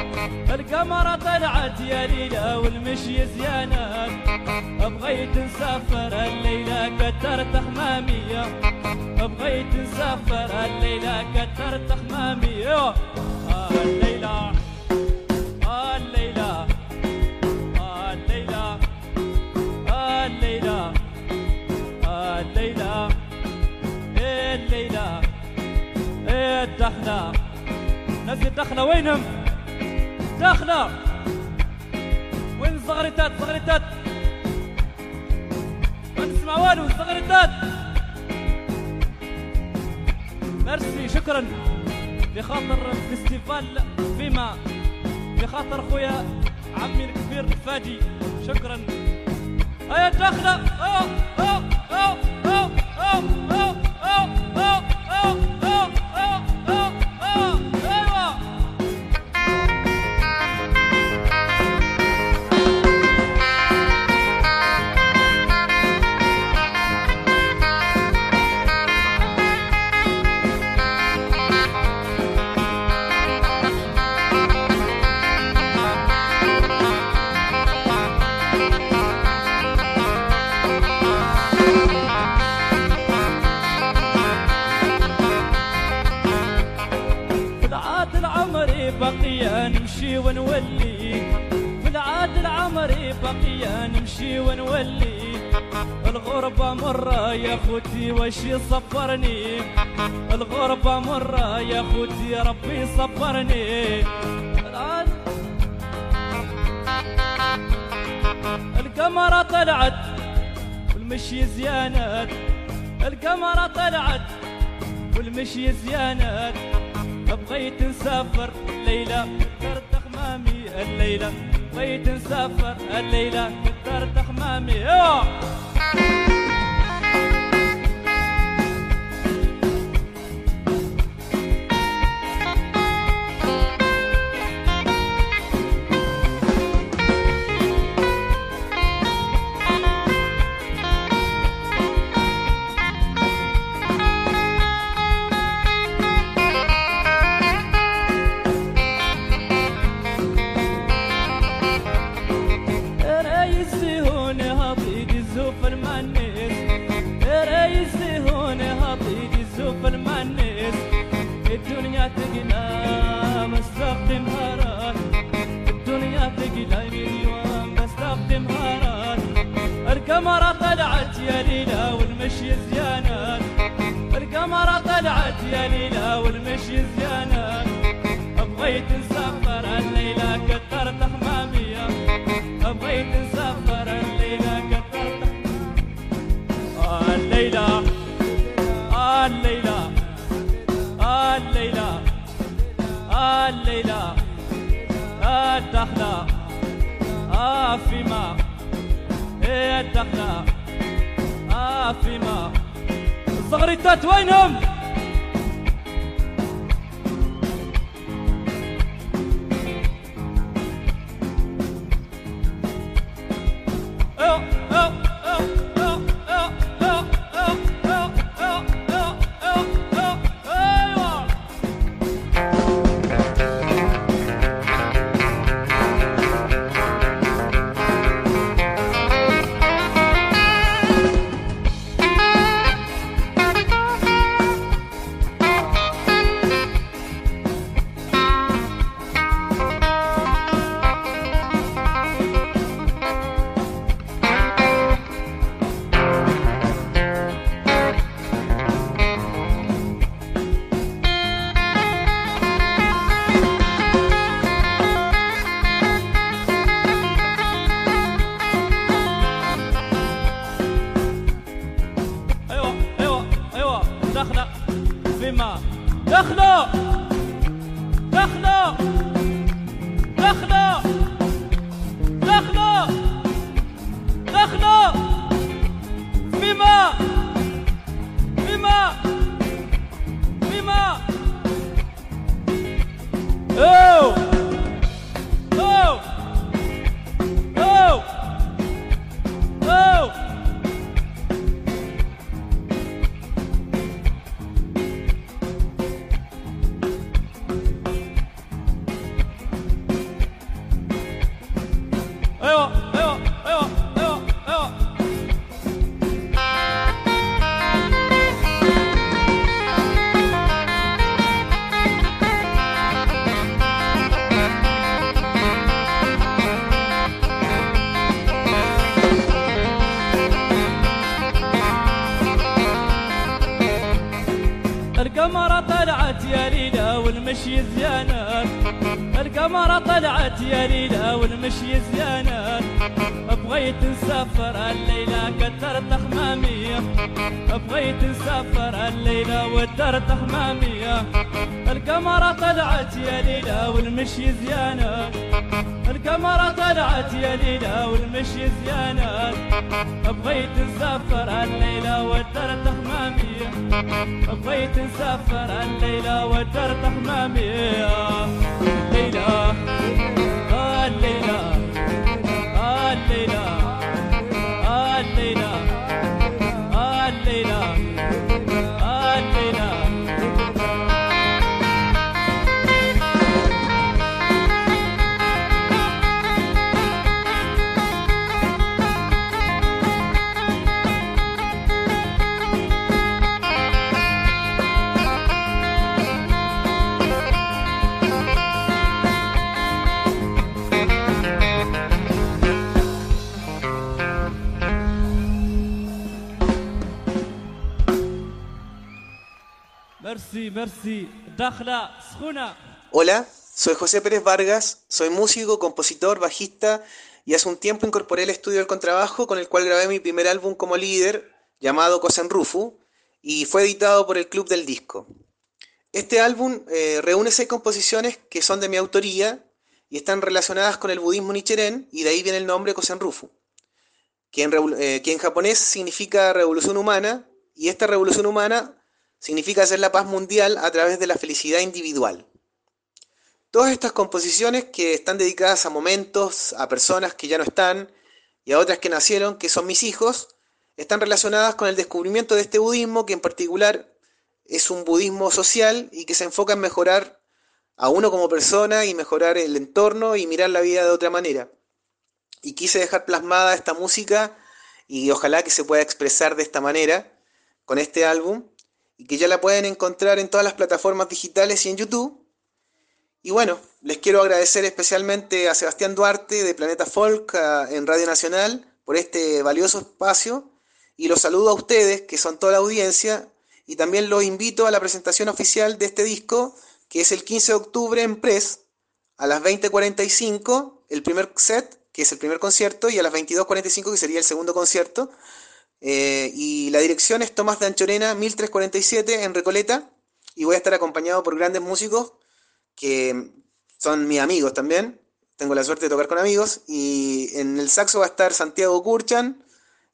القمرة طلعت يا ليلى والمشي زيانات بغيت نسافر الليلة كترت حمامية بغيت نسافر الليلة كترت حمامية الدخنة ناس الدخنة وينهم؟ دخنة وين الزغريتات؟ الزغريتات. ما نسمع والو. الزغريتات. ميرسي. شكرا. بخاطر فيستيفال فيما. بخاطر خويا عمي الكبير فادي. شكرا. هيا الدخلة أو أو أو أو أو أو أو أو. ونولي. في العاد العمري بقيا نمشي ونولي. الغربة مرة يا خوتي وش صبرني الغربة مرة يا خوتي ربي صبرني. العاد القمرة طلعت والمشي زيانات القمرة طلعت والمشي زيانات بغيت نسافر الليلة حمامي الليلة. بغيت نسافر الليلة. كثرت حمامي كترت حمامية بغيت نسافر الليلة ودرت حمامية القمرة طلعت يا ليلى والمشي زيانات القمرة طلعت يا ليلى والمشي زيانات بغيت نسافر الليلة ودرت حمامية بغيت نسافر الليلة ودرت حمامية الليلة Hola, soy José Pérez Vargas, soy músico, compositor, bajista y hace un tiempo incorporé el estudio del contrabajo con el cual grabé mi primer álbum como líder llamado Cosen Rufu y fue editado por el Club del Disco. Este álbum eh, reúne seis composiciones que son de mi autoría y están relacionadas con el budismo nicheren y de ahí viene el nombre Kosen Rufu, quien, eh, que en japonés significa revolución humana y esta revolución humana significa hacer la paz mundial a través de la felicidad individual. Todas estas composiciones que están dedicadas a momentos, a personas que ya no están y a otras que nacieron, que son mis hijos, están relacionadas con el descubrimiento de este budismo que en particular es un budismo social y que se enfoca en mejorar a uno como persona y mejorar el entorno y mirar la vida de otra manera. Y quise dejar plasmada esta música y ojalá que se pueda expresar de esta manera con este álbum y que ya la pueden encontrar en todas las plataformas digitales y en YouTube. Y bueno, les quiero agradecer especialmente a Sebastián Duarte de Planeta Folk en Radio Nacional por este valioso espacio y los saludo a ustedes que son toda la audiencia y también los invito a la presentación oficial de este disco que es el 15 de octubre en Press, a las 20.45, el primer set, que es el primer concierto, y a las 22.45, que sería el segundo concierto. Eh, y la dirección es Tomás de Anchorena, 1347, en Recoleta, y voy a estar acompañado por grandes músicos que son mis amigos también. Tengo la suerte de tocar con amigos. Y en el saxo va a estar Santiago Kurchan,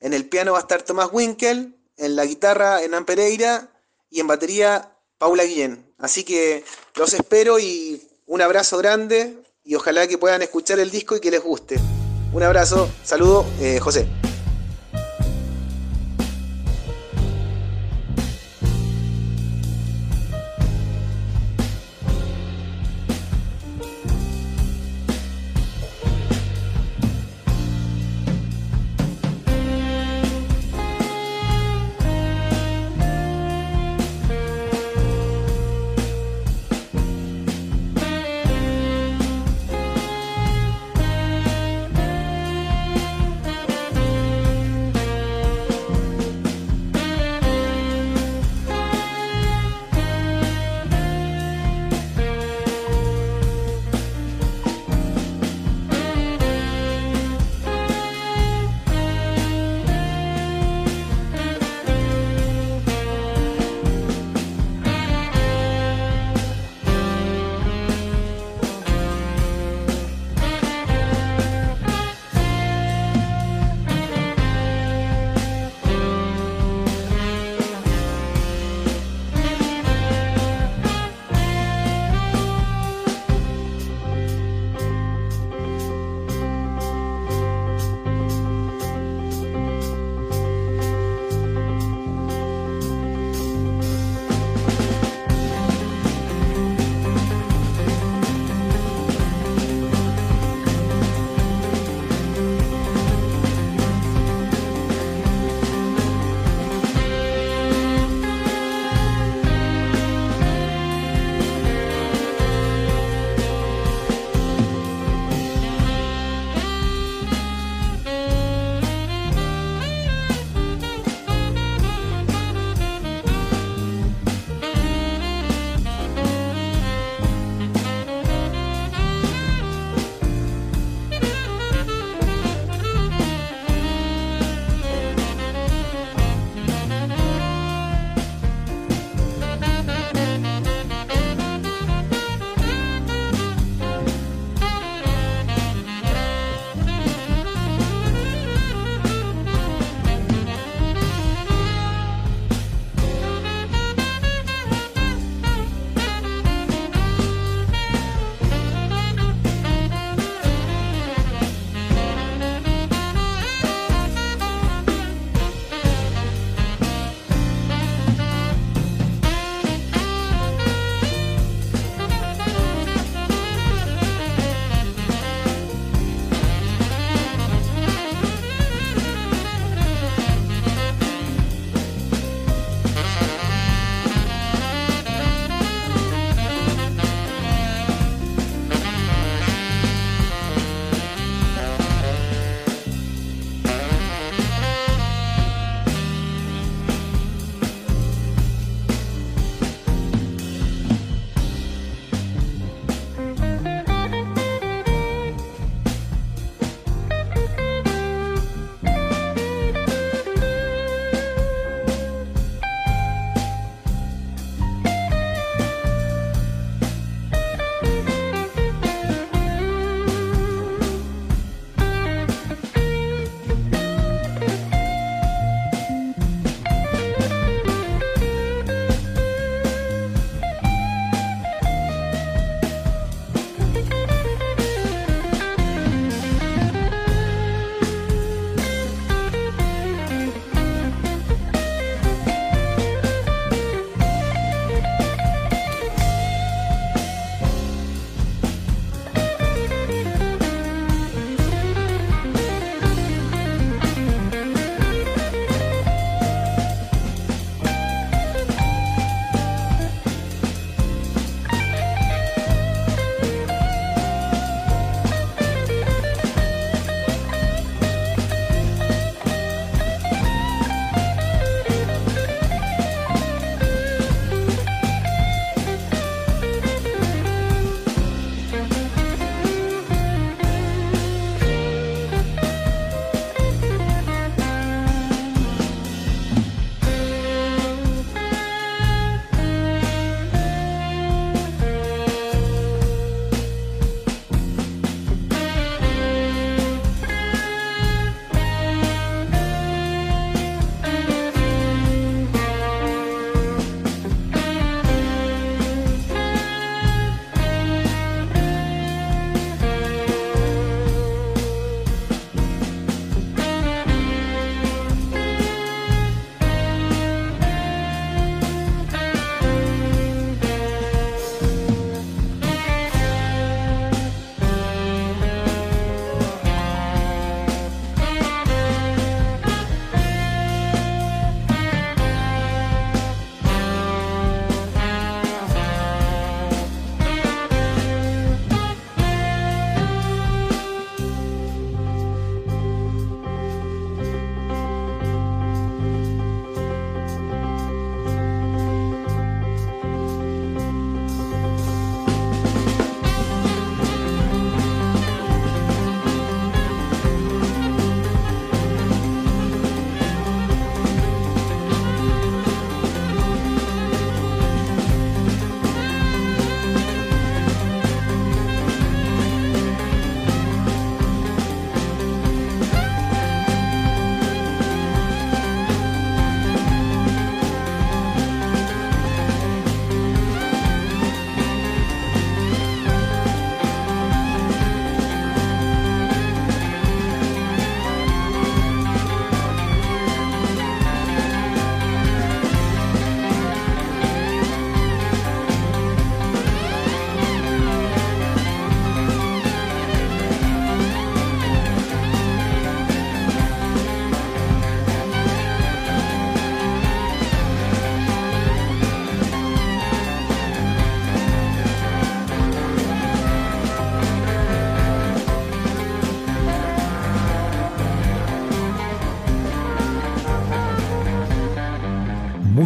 en el piano va a estar Tomás Winkel, en la guitarra Hernán Pereira y en batería Paula Guillén. Así que los espero y un abrazo grande y ojalá que puedan escuchar el disco y que les guste. Un abrazo, saludo, eh, José.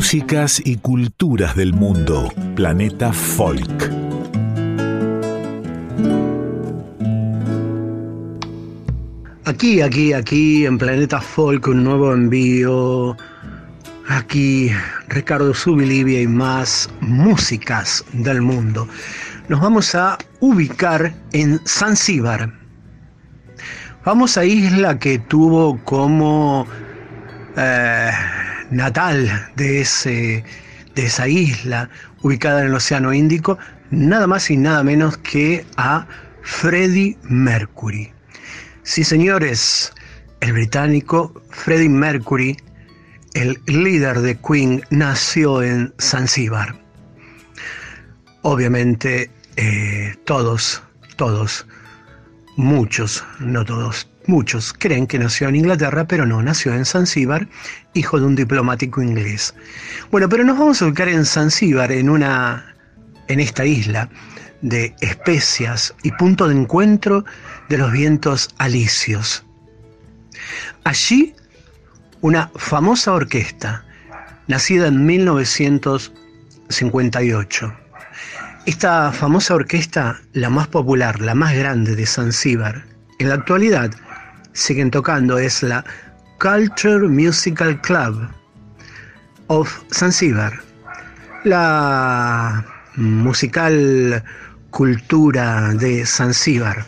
Músicas y culturas del mundo. Planeta Folk. Aquí, aquí, aquí en Planeta Folk, un nuevo envío. Aquí Ricardo Subilivia y más músicas del mundo. Nos vamos a ubicar en Zanzíbar. Vamos a isla que tuvo como eh, natal de, ese, de esa isla ubicada en el Océano Índico, nada más y nada menos que a Freddie Mercury. Sí, señores, el británico Freddie Mercury, el líder de Queen, nació en Zanzíbar. Obviamente, eh, todos, todos, muchos, no todos, muchos creen que nació en Inglaterra, pero no, nació en Zanzíbar, hijo de un diplomático inglés. Bueno, pero nos vamos a ubicar en Zanzíbar, en una, en esta isla de especias y punto de encuentro de los vientos alisios. Allí, una famosa orquesta, nacida en 1958. Esta famosa orquesta, la más popular, la más grande de Zanzíbar, en la actualidad siguen tocando, es la Culture Musical Club of Zanzíbar, la musical cultura de Zanzíbar.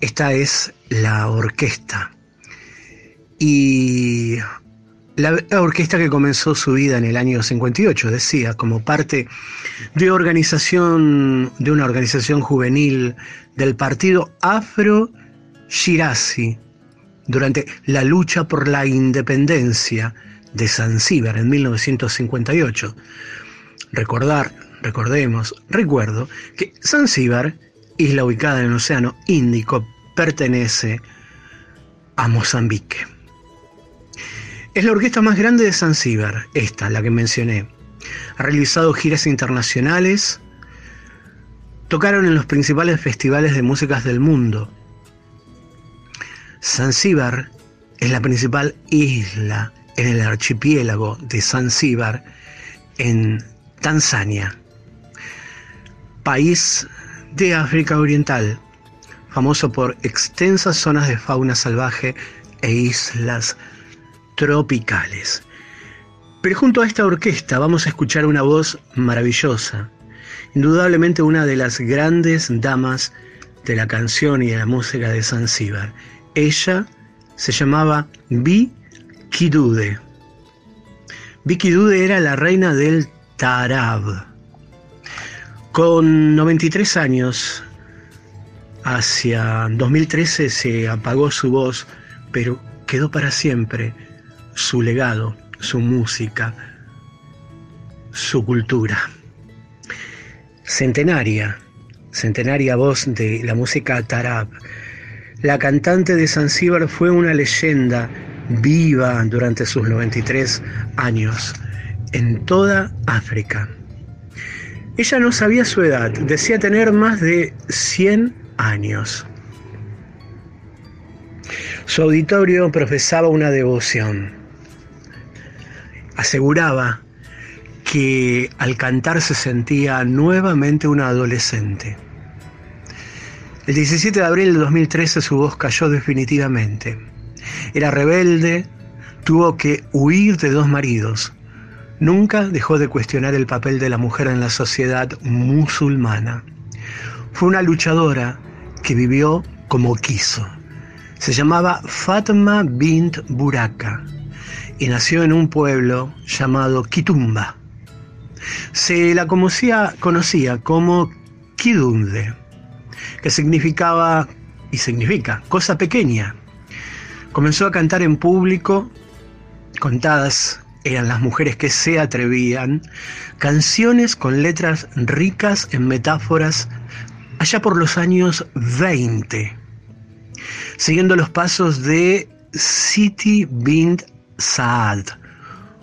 Esta es la orquesta. Y la, orquesta que comenzó su vida en el año 58, decía, como parte de organización de una organización juvenil del partido Afro Shirazi durante la lucha por la independencia de Zanzíbar en 1958. Recordar, recordemos, recuerdo que Zanzíbar, isla ubicada en el Océano Índico, pertenece a Mozambique. Es la orquesta más grande de Zanzíbar, esta, la que mencioné. Ha realizado giras internacionales, tocaron en los principales festivales de músicas del mundo. Zanzíbar es la principal isla en el archipiélago de Zanzíbar en Tanzania, país de África Oriental, famoso por extensas zonas de fauna salvaje e islas tropicales. Pero junto a esta orquesta vamos a escuchar una voz maravillosa, indudablemente una de las grandes damas de la canción y de la música de Zanzíbar. Ella se llamaba Bi Kidude. Kidude era la reina del Tarab. Con 93 años, hacia 2013 se apagó su voz, pero quedó para siempre su legado, su música, su cultura. Centenaria, centenaria voz de la música tarab. La cantante de Zanzíbar fue una leyenda viva durante sus 93 años en toda África. Ella no sabía su edad, decía tener más de 100 años. Su auditorio profesaba una devoción. Aseguraba que al cantar se sentía nuevamente una adolescente. El 17 de abril de 2013 su voz cayó definitivamente. Era rebelde, tuvo que huir de dos maridos. Nunca dejó de cuestionar el papel de la mujer en la sociedad musulmana. Fue una luchadora que vivió como quiso. Se llamaba Fatma bint Buraka y nació en un pueblo llamado Kitumba. Se la conocía, conocía como Kidunde, que significaba y significa cosa pequeña. Comenzó a cantar en público, contadas eran las mujeres que se atrevían, canciones con letras ricas en metáforas allá por los años 20, siguiendo los pasos de Siti bint Saad,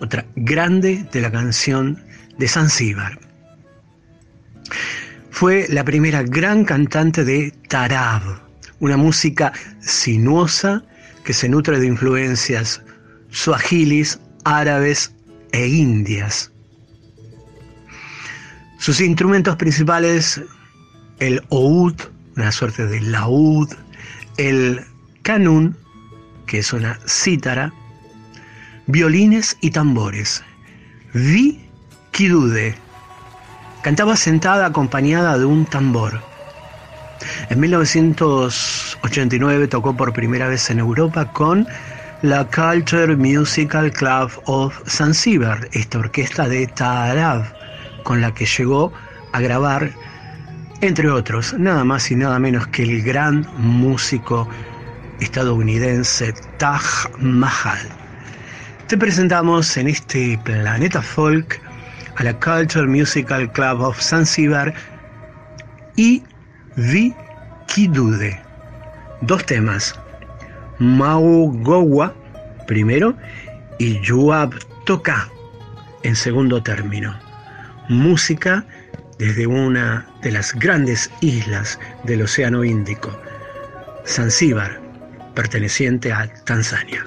otra grande de la canción de Zanzíbar. Fue la primera gran cantante de Tarab, una música sinuosa que se nutre de influencias suahilis, árabes e indias. Sus instrumentos principales, el oud, una suerte de laúd, el canún, que es una cítara, violines y tambores. Vi Kidude cantaba sentada acompañada de un tambor. En 1989 tocó por primera vez en Europa con la Culture Musical Club of Zanzibar, esta orquesta de Taarab, con la que llegó a grabar, entre otros, nada más y nada menos que el gran músico estadounidense Taj Mahal. Te presentamos en este planeta folk a la Culture Musical Club of Zanzibar y Vi Kidude. Dos temas, Mau Gowa primero y Yuab Toka en segundo término. Música desde una de las grandes islas del Océano Índico, Zanzíbar, perteneciente a Tanzania.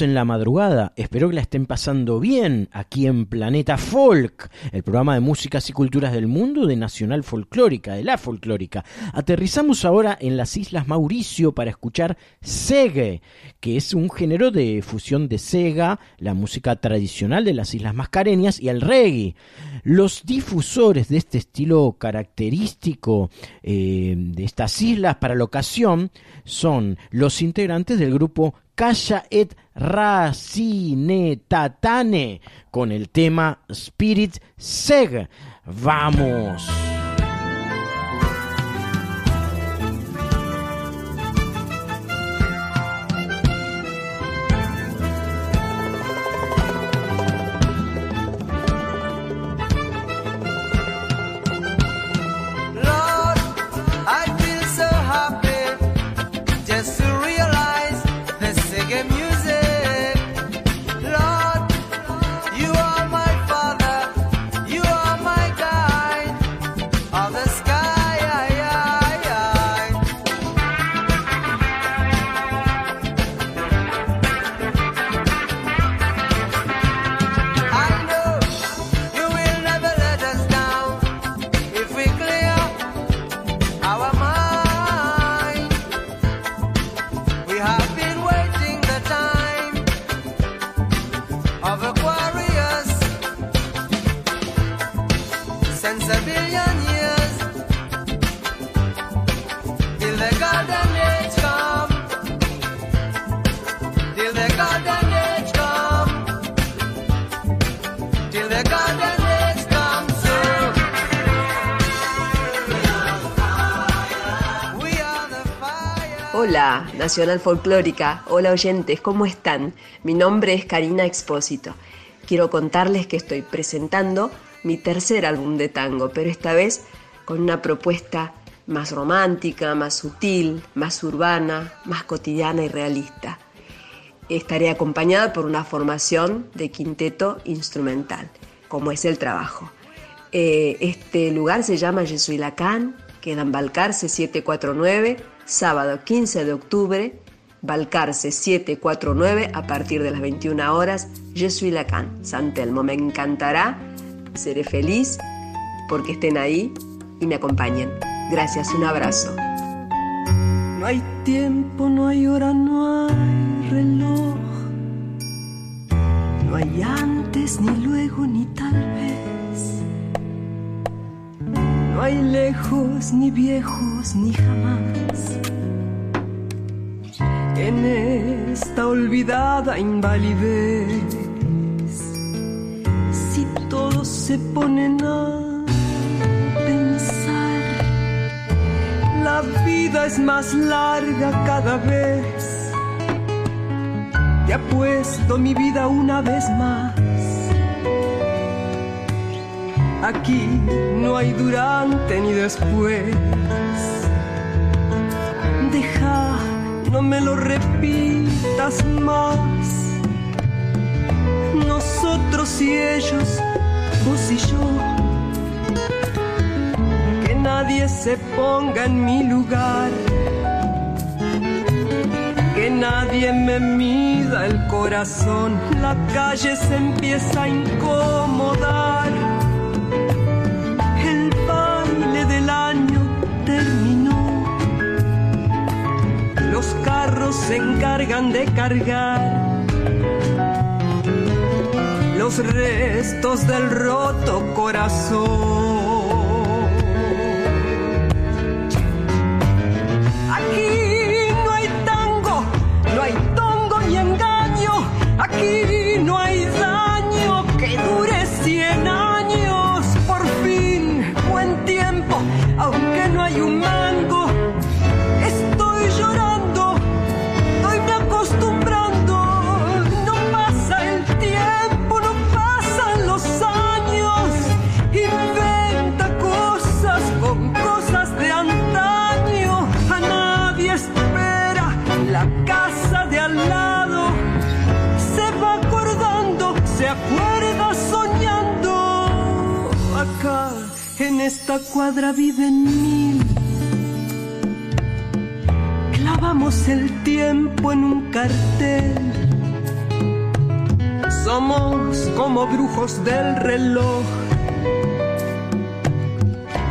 en la madrugada. Espero que la estén pasando bien aquí en Planeta Folk, el programa de músicas y culturas del mundo de Nacional Folclórica, de la Folclórica. Aterrizamos ahora en las Islas Mauricio para escuchar Segue, que es un género de fusión de sega, la música tradicional de las Islas Mascareñas y el reggae. Los difusores de este estilo característico eh, de estas islas para la ocasión son los integrantes del grupo Calla et Racinetatane con el tema Spirit Seg. ¡Vamos! Hola, Nacional Folclórica. Hola oyentes, ¿cómo están? Mi nombre es Karina Expósito. Quiero contarles que estoy presentando mi tercer álbum de tango, pero esta vez con una propuesta más romántica, más sutil, más urbana, más cotidiana y realista. Estaré acompañada por una formación de quinteto instrumental, como es el trabajo. Eh, este lugar se llama Yesuilacán, queda en Balcarce 749, sábado 15 de octubre, Balcarce 749 a partir de las 21 horas, Yesuilacán, San Telmo. Me encantará, seré feliz porque estén ahí y me acompañen. Gracias, un abrazo. No hay tiempo, no hay hora, no hay reloj. No hay antes, ni luego, ni tal vez. No hay lejos, ni viejos, ni jamás. En esta olvidada invalidez, si todos se ponen a pensar, la vida es más larga cada vez. Te apuesto mi vida una vez más. Aquí no hay durante ni después. Deja, no me lo repitas más. Nosotros y ellos, vos y yo. Que nadie se ponga en mi lugar. Que nadie me mida el corazón. La calle se empieza a incomodar. Los carros se encargan de cargar los restos del roto corazón. Cuadra viven mil. Clavamos el tiempo en un cartel. Somos como brujos del reloj.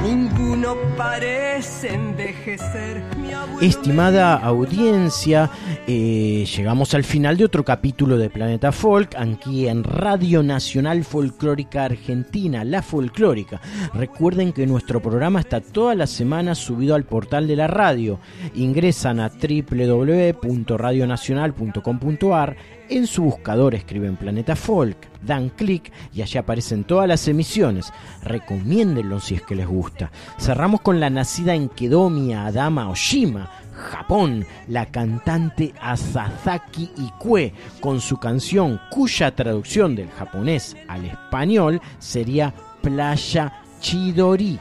Ninguno parece envejecer. Mi Estimada audiencia, eh, llegamos al final de otro capítulo de Planeta Folk, aquí en Radio Nacional Folclórica Argentina, La Folclórica. Recuerden que nuestro programa está todas las semanas subido al portal de la radio. Ingresan a www.radionacional.com.ar, en su buscador escriben Planeta Folk, dan clic y allí aparecen todas las emisiones. Recomiéndenlo si es que les gusta. Cerramos con la nacida en Kedomi Adama Oshima, Japón, la cantante Asazaki Ikue, con su canción cuya traducción del japonés al español sería Playa Chidori.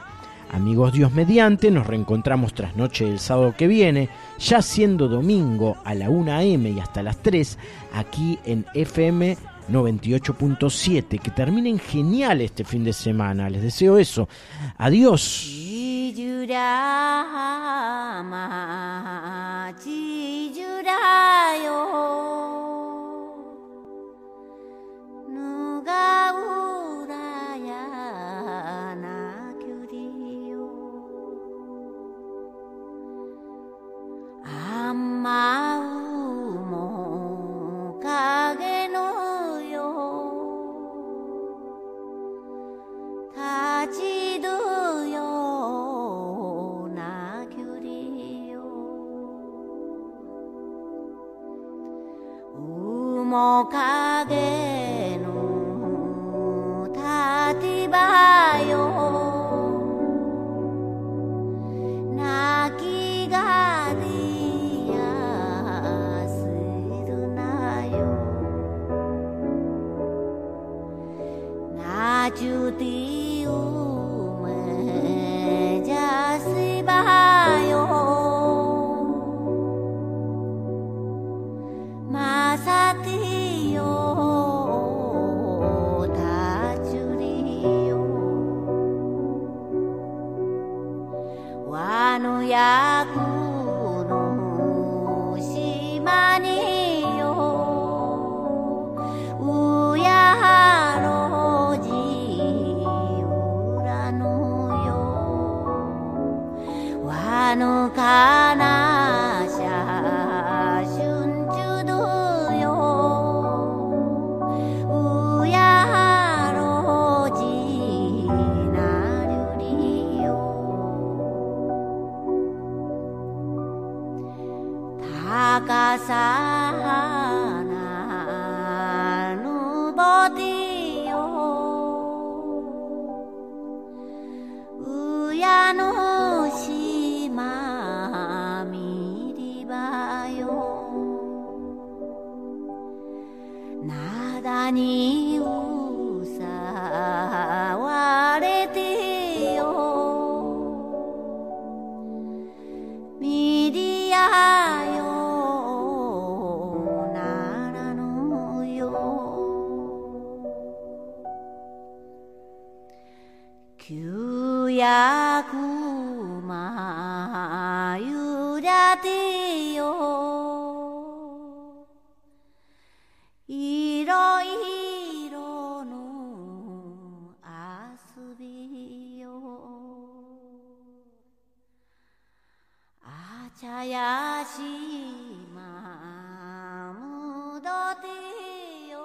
Amigos Dios mediante, nos reencontramos tras noche del sábado que viene, ya siendo domingo a la 1 am y hasta las 3, aquí en FM 98.7. Que terminen genial este fin de semana, les deseo eso. Adiós. ちじゅらまちじゅらよ。ぬがうらやなきゅりよ。あんまうもかげのよ。立ち面影の立場よ。泣きが出やするなよ。なじゅて อยาก sana nobody uya no shima miriba yo nada ni し屋むどてよ。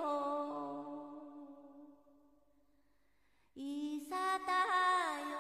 いさたよ。